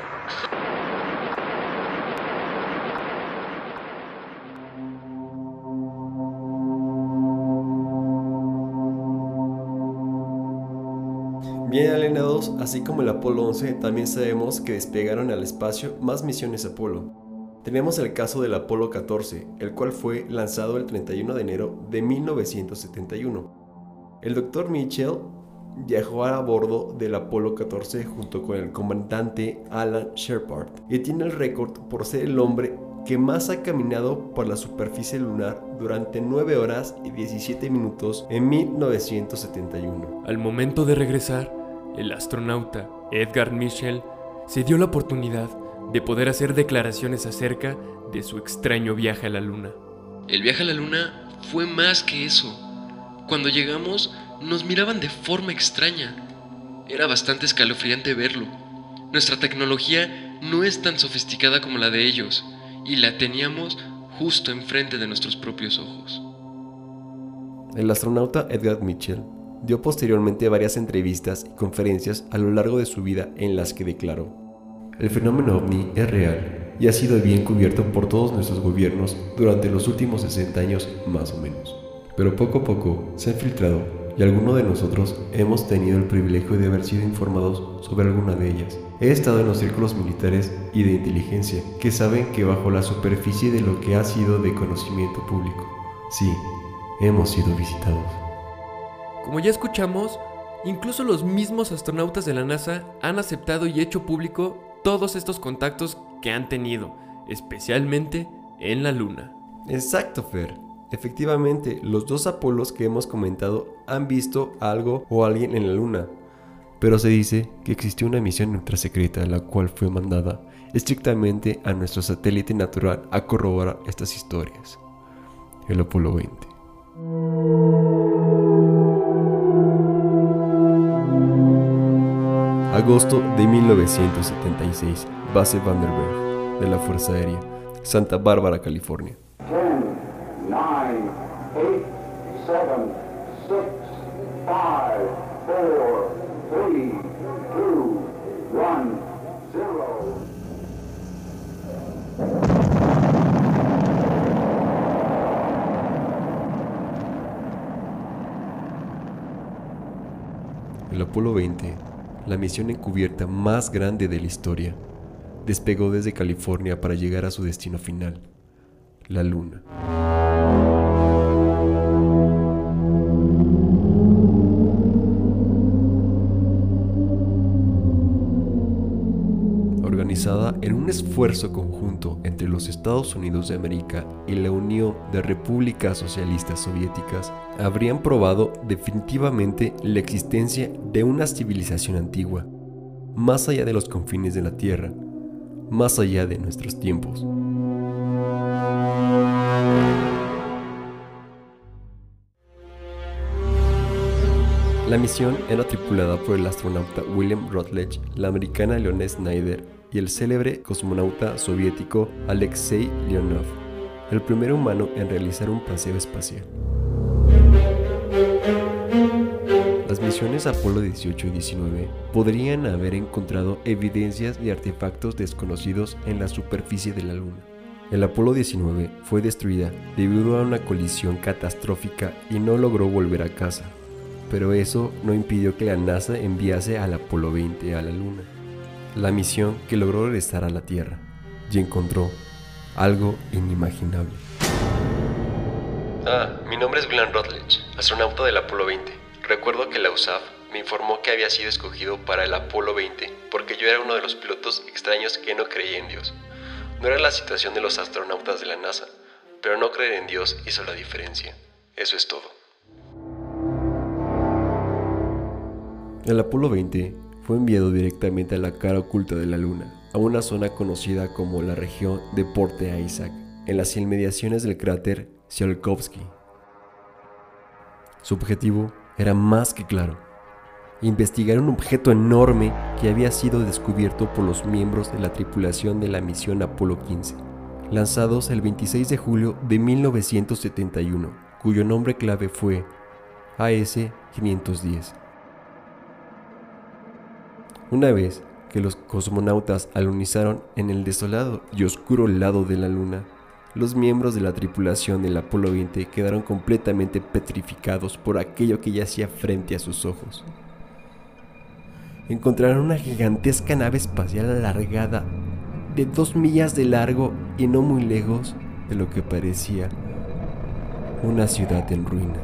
Así como el Apolo 11, también sabemos que despegaron al espacio más misiones Apolo. Tenemos el caso del Apolo 14, el cual fue lanzado el 31 de enero de 1971. El Dr. Mitchell viajó a bordo del Apolo 14 junto con el comandante Alan Shepard y tiene el récord por ser el hombre que más ha caminado por la superficie lunar durante 9 horas y 17 minutos en 1971. Al momento de regresar, el astronauta Edgar Mitchell se dio la oportunidad de poder hacer declaraciones acerca de su extraño viaje a la Luna. El viaje a la Luna fue más que eso. Cuando llegamos, nos miraban de forma extraña. Era bastante escalofriante verlo. Nuestra tecnología no es tan sofisticada como la de ellos, y la teníamos justo enfrente de nuestros propios ojos. El astronauta Edgar Mitchell dio posteriormente varias entrevistas y conferencias a lo largo de su vida en las que declaró, el fenómeno ovni es real y ha sido bien cubierto por todos nuestros gobiernos durante los últimos 60 años más o menos. Pero poco a poco se han filtrado y algunos de nosotros hemos tenido el privilegio de haber sido informados sobre alguna de ellas. He estado en los círculos militares y de inteligencia que saben que bajo la superficie de lo que ha sido de conocimiento público, sí, hemos sido visitados. Como ya escuchamos, incluso los mismos astronautas de la NASA han aceptado y hecho público todos estos contactos que han tenido, especialmente en la Luna. Exacto, Fer. Efectivamente, los dos Apolos que hemos comentado han visto algo o alguien en la Luna, pero se dice que existió una misión ultrasecreta la cual fue mandada estrictamente a nuestro satélite natural a corroborar estas historias, el Apolo 20. Agosto de 1976, base Vandenberg de la Fuerza Aérea, Santa Bárbara, California. 10, 9, 8, 7, 6, 5, 4, 3, 2, 1, 0. El Apolo 20, la misión encubierta más grande de la historia, despegó desde California para llegar a su destino final, la Luna. En un esfuerzo conjunto entre los Estados Unidos de América y la Unión de Repúblicas Socialistas Soviéticas, habrían probado definitivamente la existencia de una civilización antigua, más allá de los confines de la Tierra, más allá de nuestros tiempos. La misión era tripulada por el astronauta William Rutledge, la americana Leonette Snyder y el célebre cosmonauta soviético Alexei Leonov, el primer humano en realizar un paseo espacial. Las misiones Apolo 18 y 19 podrían haber encontrado evidencias de artefactos desconocidos en la superficie de la Luna. El Apolo 19 fue destruida debido a una colisión catastrófica y no logró volver a casa, pero eso no impidió que la NASA enviase al Apolo 20 a la Luna, la misión que logró regresar a la Tierra y encontró algo inimaginable. Ah, mi nombre es Glenn Rutledge, astronauta del Apolo 20. Recuerdo que la USAF me informó que había sido escogido para el Apolo 20 porque yo era uno de los pilotos extraños que no creía en Dios. No era la situación de los astronautas de la NASA, pero no creer en Dios hizo la diferencia. Eso es todo. El Apolo 20 fue enviado directamente a la cara oculta de la Luna, a una zona conocida como la región de Porte Isaac, en las inmediaciones del cráter Tsiolkovsky. Su objetivo era más que claro, investigar un objeto enorme que había sido descubierto por los miembros de la tripulación de la misión Apolo 15, lanzados el 26 de julio de 1971, cuyo nombre clave fue AS-510. Una vez que los cosmonautas alunizaron en el desolado y oscuro lado de la Luna, los miembros de la tripulación del Apolo 20 quedaron completamente petrificados por aquello que yacía frente a sus ojos. Encontraron una gigantesca nave espacial alargada de dos millas de largo y no muy lejos de lo que parecía una ciudad en ruinas.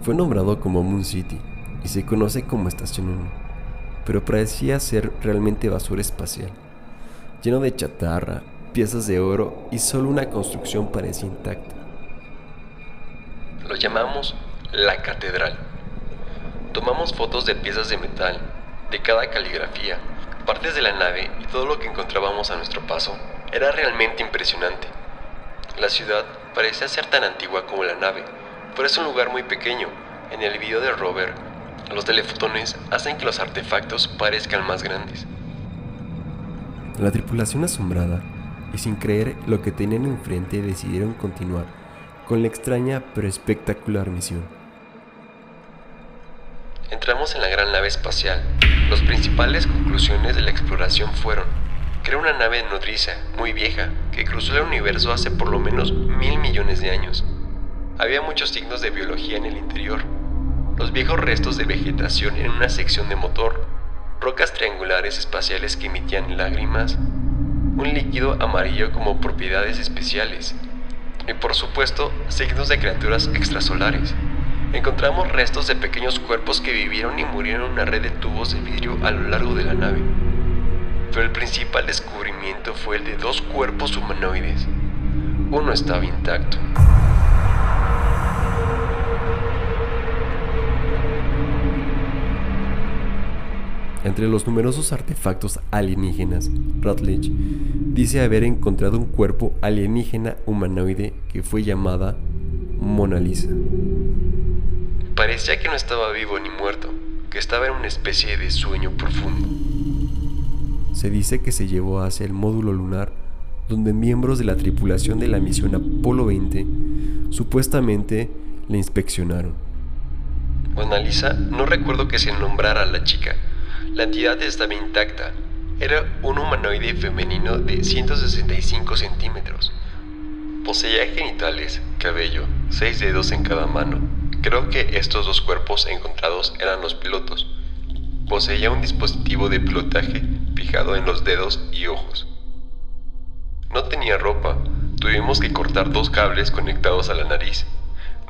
Fue nombrado como Moon City y se conoce como Estación 1, pero parecía ser realmente basura espacial, lleno de chatarra, piezas de oro y solo una construcción parecía intacta. Lo llamamos la catedral. Tomamos fotos de piezas de metal, de cada caligrafía, partes de la nave y todo lo que encontrábamos a nuestro paso. Era realmente impresionante. La ciudad parecía ser tan antigua como la nave, pero es un lugar muy pequeño. En el video de Robert los telefotones hacen que los artefactos parezcan más grandes. La tripulación asombrada y sin creer lo que tenían enfrente decidieron continuar con la extraña pero espectacular misión. Entramos en la gran nave espacial. Las principales conclusiones de la exploración fueron era una nave nodriza, muy vieja, que cruzó el universo hace por lo menos mil millones de años. Había muchos signos de biología en el interior, los viejos restos de vegetación en una sección de motor, rocas triangulares espaciales que emitían lágrimas, un líquido amarillo como propiedades especiales, y por supuesto signos de criaturas extrasolares. Encontramos restos de pequeños cuerpos que vivieron y murieron en una red de tubos de vidrio a lo largo de la nave. Pero el principal descubrimiento fue el de dos cuerpos humanoides. Uno estaba intacto. Entre los numerosos artefactos alienígenas, Rutledge dice haber encontrado un cuerpo alienígena humanoide que fue llamada Mona Lisa. Parecía que no estaba vivo ni muerto, que estaba en una especie de sueño profundo. Se dice que se llevó hacia el módulo lunar donde miembros de la tripulación de la misión Apolo 20 supuestamente le inspeccionaron. Mona Lisa no recuerdo que se nombrara a la chica, la entidad estaba intacta. Era un humanoide femenino de 165 centímetros. Poseía genitales, cabello, seis dedos en cada mano. Creo que estos dos cuerpos encontrados eran los pilotos. Poseía un dispositivo de pilotaje fijado en los dedos y ojos. No tenía ropa. Tuvimos que cortar dos cables conectados a la nariz.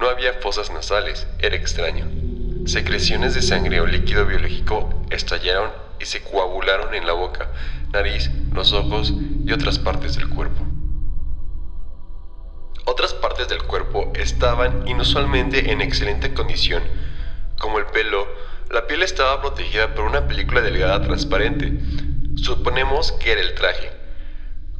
No había fosas nasales. Era extraño. Secreciones de sangre o líquido biológico estallaron y se coagularon en la boca, nariz, los ojos y otras partes del cuerpo. Otras partes del cuerpo estaban inusualmente en excelente condición, como el pelo, la piel estaba protegida por una película delgada transparente. Suponemos que era el traje.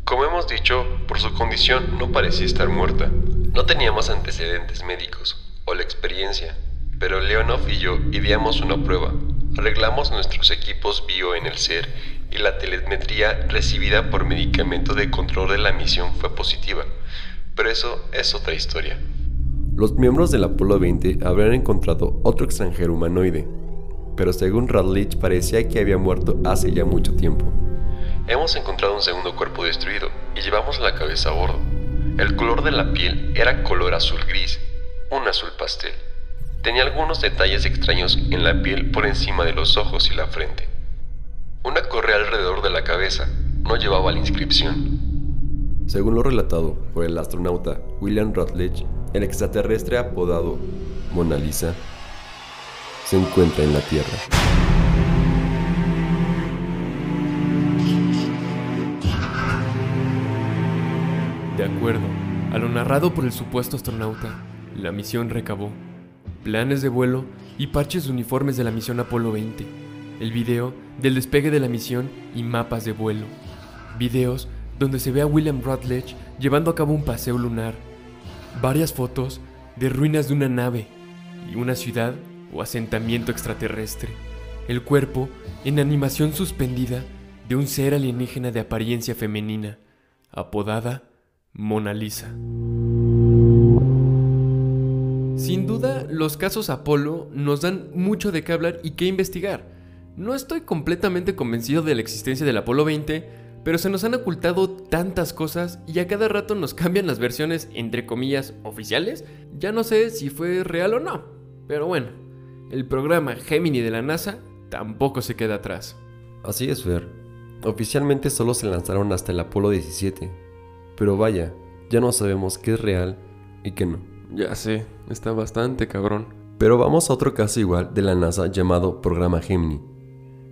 Como hemos dicho, por su condición no parecía estar muerta. No teníamos antecedentes médicos o la experiencia pero Leonov y yo ideamos una prueba. Arreglamos nuestros equipos bio en el SER y la telemetría recibida por medicamento de control de la misión fue positiva. Pero eso es otra historia. Los miembros del Apolo 20 habrían encontrado otro extranjero humanoide, pero según Radlich parecía que había muerto hace ya mucho tiempo. Hemos encontrado un segundo cuerpo destruido y llevamos la cabeza a bordo. El color de la piel era color azul gris, un azul pastel. Tenía algunos detalles extraños en la piel por encima de los ojos y la frente. Una correa alrededor de la cabeza no llevaba la inscripción. Según lo relatado por el astronauta William Rutledge, el extraterrestre apodado Mona Lisa se encuentra en la Tierra. De acuerdo a lo narrado por el supuesto astronauta, la misión recabó planes de vuelo y parches uniformes de la misión Apolo 20, el video del despegue de la misión y mapas de vuelo, videos donde se ve a William Rutledge llevando a cabo un paseo lunar, varias fotos de ruinas de una nave y una ciudad o asentamiento extraterrestre. El cuerpo en animación suspendida de un ser alienígena de apariencia femenina, apodada Mona Lisa. Sin duda, los casos Apolo nos dan mucho de qué hablar y qué investigar. No estoy completamente convencido de la existencia del Apolo 20, pero se nos han ocultado tantas cosas y a cada rato nos cambian las versiones entre comillas oficiales. Ya no sé si fue real o no. Pero bueno, el programa Gemini de la NASA tampoco se queda atrás. Así es, Fer. Oficialmente solo se lanzaron hasta el Apolo 17. Pero vaya, ya no sabemos qué es real y qué no. Ya sé, está bastante cabrón. Pero vamos a otro caso igual de la NASA llamado Programa Gemini.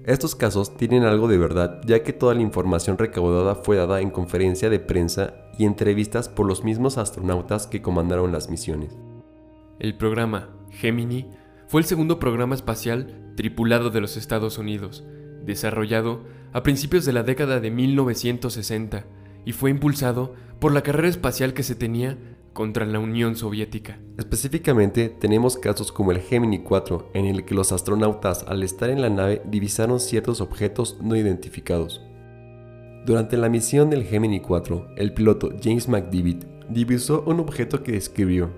Estos casos tienen algo de verdad, ya que toda la información recaudada fue dada en conferencia de prensa y entrevistas por los mismos astronautas que comandaron las misiones. El programa Gemini fue el segundo programa espacial tripulado de los Estados Unidos, desarrollado a principios de la década de 1960 y fue impulsado por la carrera espacial que se tenía contra la Unión Soviética. Específicamente tenemos casos como el Gemini 4, en el que los astronautas al estar en la nave divisaron ciertos objetos no identificados. Durante la misión del Gemini 4, el piloto James McDivitt divisó un objeto que describió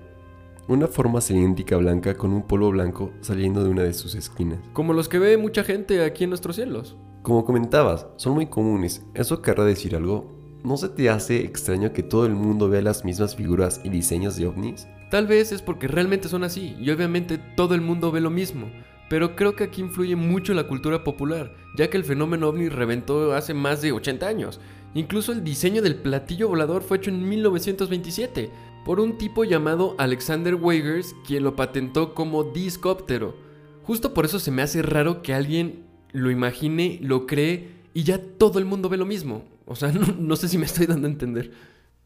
una forma cilíndrica blanca con un polvo blanco saliendo de una de sus esquinas. Como los que ve mucha gente aquí en nuestros cielos. Como comentabas, son muy comunes. ¿Eso querrá decir algo? ¿No se te hace extraño que todo el mundo vea las mismas figuras y diseños de ovnis? Tal vez es porque realmente son así y obviamente todo el mundo ve lo mismo. Pero creo que aquí influye mucho la cultura popular, ya que el fenómeno ovni reventó hace más de 80 años. Incluso el diseño del platillo volador fue hecho en 1927 por un tipo llamado Alexander Weigers, quien lo patentó como discóptero. Justo por eso se me hace raro que alguien lo imagine, lo cree y ya todo el mundo ve lo mismo. O sea, no, sé si me estoy dando a entender.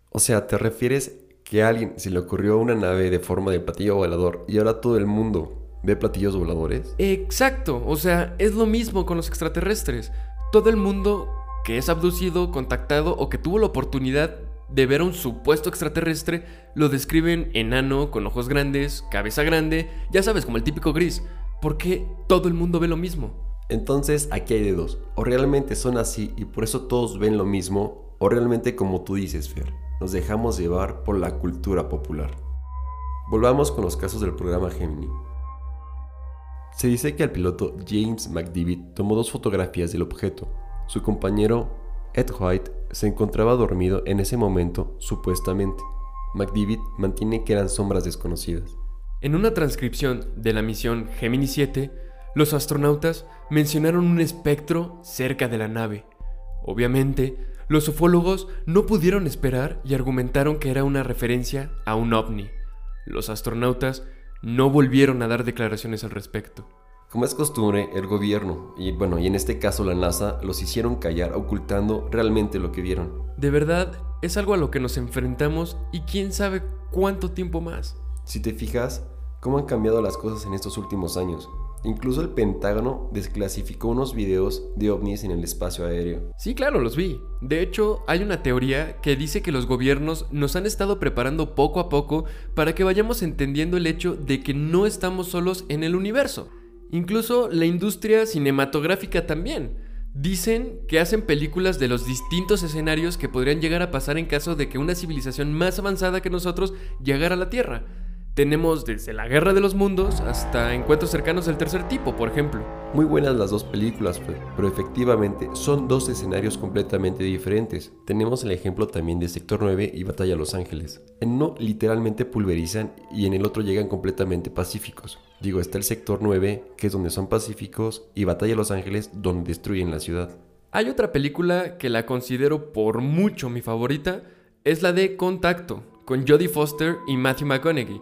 O sea, ¿te refieres que a alguien se le ocurrió una nave de forma de platillo volador y ahora todo el mundo ve platillos voladores? Exacto, o sea, es lo mismo con los extraterrestres. Todo el mundo que es abducido, contactado o que tuvo la oportunidad de ver a un supuesto extraterrestre lo describen enano, con ojos grandes, cabeza grande, ya sabes, como el típico gris. Porque todo el mundo ve lo mismo. Entonces aquí hay de dos. O realmente son así y por eso todos ven lo mismo, o realmente como tú dices, Fer, nos dejamos llevar por la cultura popular. Volvamos con los casos del programa Gemini. Se dice que el piloto James McDivitt tomó dos fotografías del objeto. Su compañero Ed White se encontraba dormido en ese momento, supuestamente. McDivitt mantiene que eran sombras desconocidas. En una transcripción de la misión Gemini 7, los astronautas mencionaron un espectro cerca de la nave. Obviamente, los ufólogos no pudieron esperar y argumentaron que era una referencia a un ovni. Los astronautas no volvieron a dar declaraciones al respecto. Como es costumbre, el gobierno, y bueno, y en este caso la NASA, los hicieron callar ocultando realmente lo que vieron. De verdad, es algo a lo que nos enfrentamos y quién sabe cuánto tiempo más. Si te fijas, cómo han cambiado las cosas en estos últimos años. Incluso el Pentágono desclasificó unos videos de ovnis en el espacio aéreo. Sí, claro, los vi. De hecho, hay una teoría que dice que los gobiernos nos han estado preparando poco a poco para que vayamos entendiendo el hecho de que no estamos solos en el universo. Incluso la industria cinematográfica también. Dicen que hacen películas de los distintos escenarios que podrían llegar a pasar en caso de que una civilización más avanzada que nosotros llegara a la Tierra. Tenemos desde la Guerra de los Mundos hasta encuentros cercanos del tercer tipo, por ejemplo. Muy buenas las dos películas, pero efectivamente son dos escenarios completamente diferentes. Tenemos el ejemplo también de Sector 9 y Batalla Los Ángeles. En uno literalmente pulverizan y en el otro llegan completamente pacíficos. Digo, está el Sector 9, que es donde son pacíficos, y Batalla Los Ángeles, donde destruyen la ciudad. Hay otra película que la considero por mucho mi favorita, es la de Contacto, con Jodie Foster y Matthew McConaughey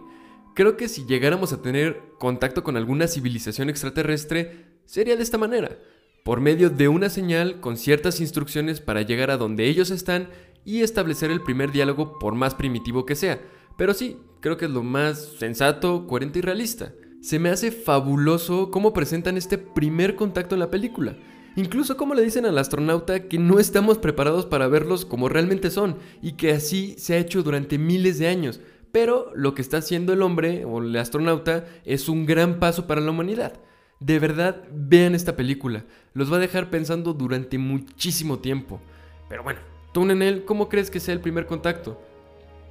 Creo que si llegáramos a tener contacto con alguna civilización extraterrestre, sería de esta manera, por medio de una señal con ciertas instrucciones para llegar a donde ellos están y establecer el primer diálogo por más primitivo que sea. Pero sí, creo que es lo más sensato, coherente y realista. Se me hace fabuloso cómo presentan este primer contacto en la película. Incluso como le dicen al astronauta que no estamos preparados para verlos como realmente son y que así se ha hecho durante miles de años pero lo que está haciendo el hombre o el astronauta es un gran paso para la humanidad. De verdad, vean esta película, los va a dejar pensando durante muchísimo tiempo. Pero bueno, tú él, ¿cómo crees que sea el primer contacto?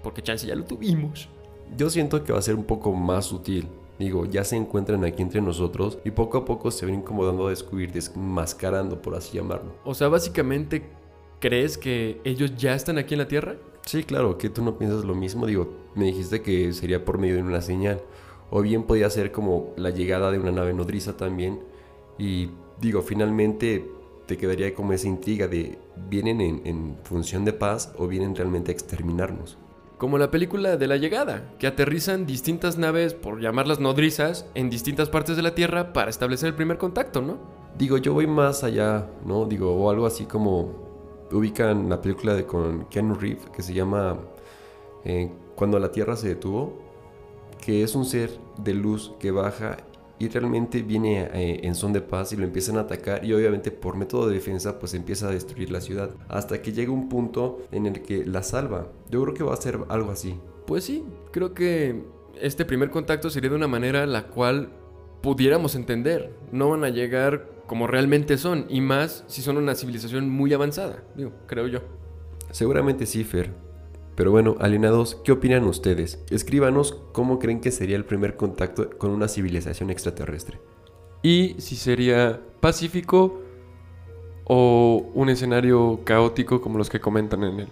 Porque chance ya lo tuvimos. Yo siento que va a ser un poco más sutil. Digo, ya se encuentran aquí entre nosotros y poco a poco se ven incomodando a descubrir, desmascarando, por así llamarlo. O sea, básicamente, ¿crees que ellos ya están aquí en la Tierra? Sí, claro, que tú no piensas lo mismo. Digo, me dijiste que sería por medio de una señal. O bien podía ser como la llegada de una nave nodriza también. Y digo, finalmente te quedaría como esa intriga de vienen en, en función de paz o vienen realmente a exterminarnos. Como la película de la llegada, que aterrizan distintas naves, por llamarlas nodrizas, en distintas partes de la Tierra para establecer el primer contacto, ¿no? Digo, yo voy más allá, ¿no? Digo, o algo así como ubican la película de con Ken Reeves que se llama eh, Cuando la Tierra se detuvo, que es un ser de luz que baja y realmente viene eh, en son de paz y lo empiezan a atacar y obviamente por método de defensa pues empieza a destruir la ciudad hasta que llega un punto en el que la salva. Yo creo que va a ser algo así. Pues sí, creo que este primer contacto sería de una manera la cual pudiéramos entender. No van a llegar como realmente son y más si son una civilización muy avanzada, digo, creo yo. Seguramente sí, Fer. Pero bueno, alienados, ¿qué opinan ustedes? Escríbanos cómo creen que sería el primer contacto con una civilización extraterrestre. Y si sería pacífico o un escenario caótico como los que comentan en él.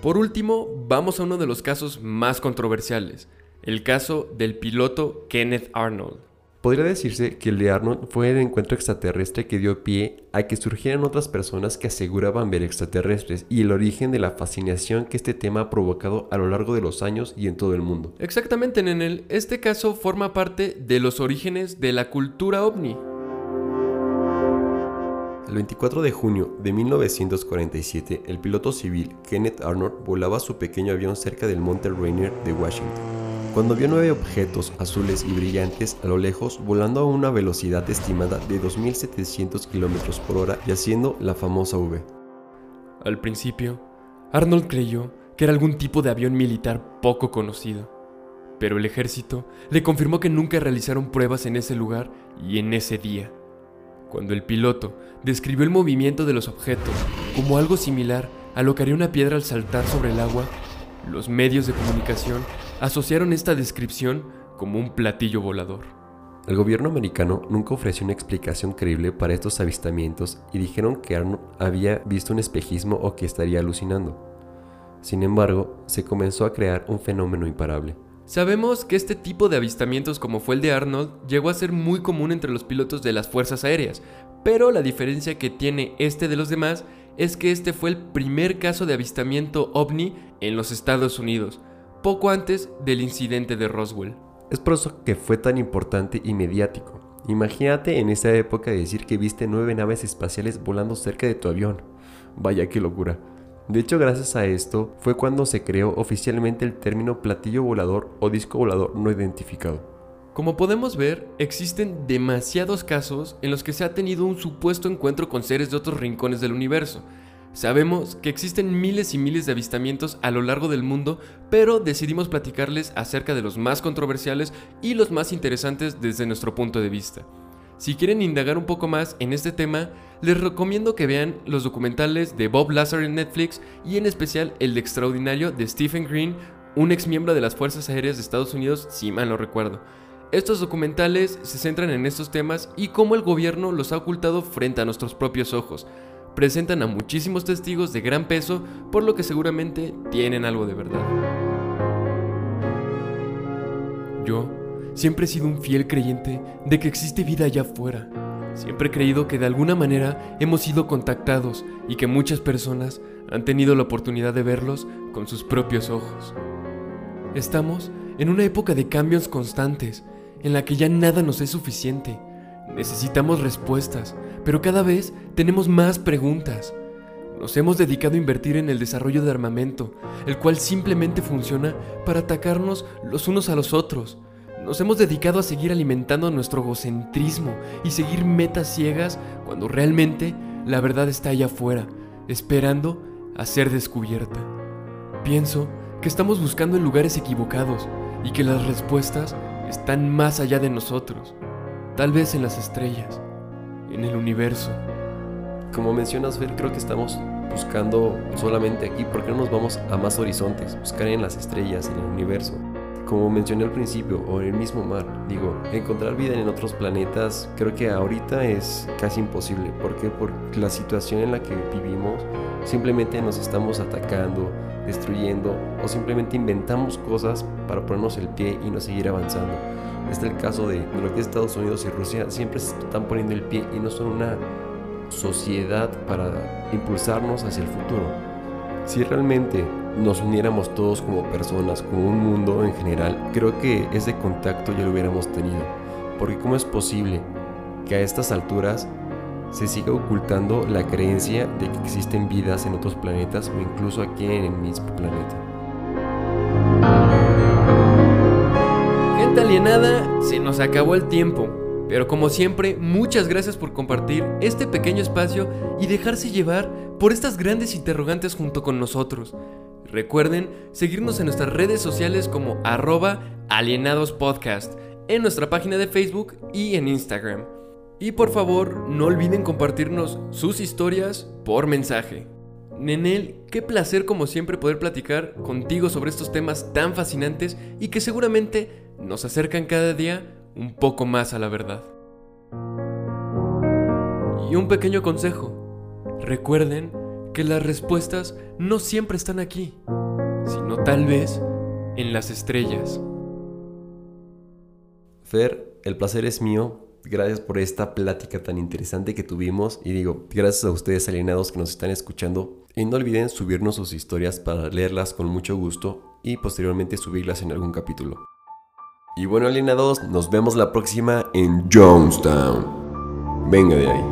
Por último, vamos a uno de los casos más controversiales, el caso del piloto Kenneth Arnold. Podría decirse que el de Arnold fue el encuentro extraterrestre que dio pie a que surgieran otras personas que aseguraban ver extraterrestres y el origen de la fascinación que este tema ha provocado a lo largo de los años y en todo el mundo. Exactamente, Nenel. Este caso forma parte de los orígenes de la cultura ovni. El 24 de junio de 1947, el piloto civil Kenneth Arnold volaba su pequeño avión cerca del monte Rainier de Washington cuando vio nueve objetos azules y brillantes a lo lejos volando a una velocidad estimada de 2.700 km por hora y haciendo la famosa V. Al principio, Arnold creyó que era algún tipo de avión militar poco conocido, pero el ejército le confirmó que nunca realizaron pruebas en ese lugar y en ese día. Cuando el piloto describió el movimiento de los objetos como algo similar a lo que haría una piedra al saltar sobre el agua, los medios de comunicación asociaron esta descripción como un platillo volador. El gobierno americano nunca ofreció una explicación creíble para estos avistamientos y dijeron que Arnold había visto un espejismo o que estaría alucinando. Sin embargo, se comenzó a crear un fenómeno imparable. Sabemos que este tipo de avistamientos como fue el de Arnold llegó a ser muy común entre los pilotos de las fuerzas aéreas, pero la diferencia que tiene este de los demás es que este fue el primer caso de avistamiento ovni en los Estados Unidos, poco antes del incidente de Roswell. Es por eso que fue tan importante y mediático. Imagínate en esa época decir que viste nueve naves espaciales volando cerca de tu avión. Vaya qué locura. De hecho, gracias a esto fue cuando se creó oficialmente el término platillo volador o disco volador no identificado. Como podemos ver, existen demasiados casos en los que se ha tenido un supuesto encuentro con seres de otros rincones del universo, Sabemos que existen miles y miles de avistamientos a lo largo del mundo, pero decidimos platicarles acerca de los más controversiales y los más interesantes desde nuestro punto de vista. Si quieren indagar un poco más en este tema, les recomiendo que vean los documentales de Bob Lazar en Netflix y en especial el de extraordinario de Stephen Green, un ex miembro de las Fuerzas Aéreas de Estados Unidos, si mal no recuerdo. Estos documentales se centran en estos temas y cómo el gobierno los ha ocultado frente a nuestros propios ojos, presentan a muchísimos testigos de gran peso, por lo que seguramente tienen algo de verdad. Yo siempre he sido un fiel creyente de que existe vida allá afuera. Siempre he creído que de alguna manera hemos sido contactados y que muchas personas han tenido la oportunidad de verlos con sus propios ojos. Estamos en una época de cambios constantes, en la que ya nada nos es suficiente. Necesitamos respuestas, pero cada vez tenemos más preguntas. Nos hemos dedicado a invertir en el desarrollo de armamento, el cual simplemente funciona para atacarnos los unos a los otros. Nos hemos dedicado a seguir alimentando nuestro egocentrismo y seguir metas ciegas cuando realmente la verdad está allá afuera, esperando a ser descubierta. Pienso que estamos buscando en lugares equivocados y que las respuestas están más allá de nosotros, tal vez en las estrellas, en el universo. Como mencionas, Fer, creo que estamos buscando solamente aquí. ¿Por qué no nos vamos a más horizontes? Buscar en las estrellas, en el universo. Como mencioné al principio, o en el mismo mar. Digo, encontrar vida en otros planetas creo que ahorita es casi imposible. ¿Por qué? Por la situación en la que vivimos. Simplemente nos estamos atacando, destruyendo o simplemente inventamos cosas para ponernos el pie y no seguir avanzando. Este es el caso de, que es Estados Unidos y Rusia. Siempre se están poniendo el pie y no son una sociedad para impulsarnos hacia el futuro. Si realmente nos uniéramos todos como personas, como un mundo en general, creo que ese contacto ya lo hubiéramos tenido. Porque ¿cómo es posible que a estas alturas se siga ocultando la creencia de que existen vidas en otros planetas o incluso aquí en el mismo planeta? Alienada, se nos acabó el tiempo. Pero como siempre, muchas gracias por compartir este pequeño espacio y dejarse llevar por estas grandes interrogantes junto con nosotros. Recuerden seguirnos en nuestras redes sociales como arroba alienadospodcast, en nuestra página de Facebook y en Instagram. Y por favor, no olviden compartirnos sus historias por mensaje. Nenel, qué placer como siempre poder platicar contigo sobre estos temas tan fascinantes y que seguramente nos acercan cada día un poco más a la verdad. Y un pequeño consejo. Recuerden que las respuestas no siempre están aquí, sino tal vez en las estrellas. Fer, el placer es mío. Gracias por esta plática tan interesante que tuvimos. Y digo, gracias a ustedes alienados que nos están escuchando. Y no olviden subirnos sus historias para leerlas con mucho gusto y posteriormente subirlas en algún capítulo. Y bueno, Alina nos vemos la próxima en Jonestown. Venga de ahí.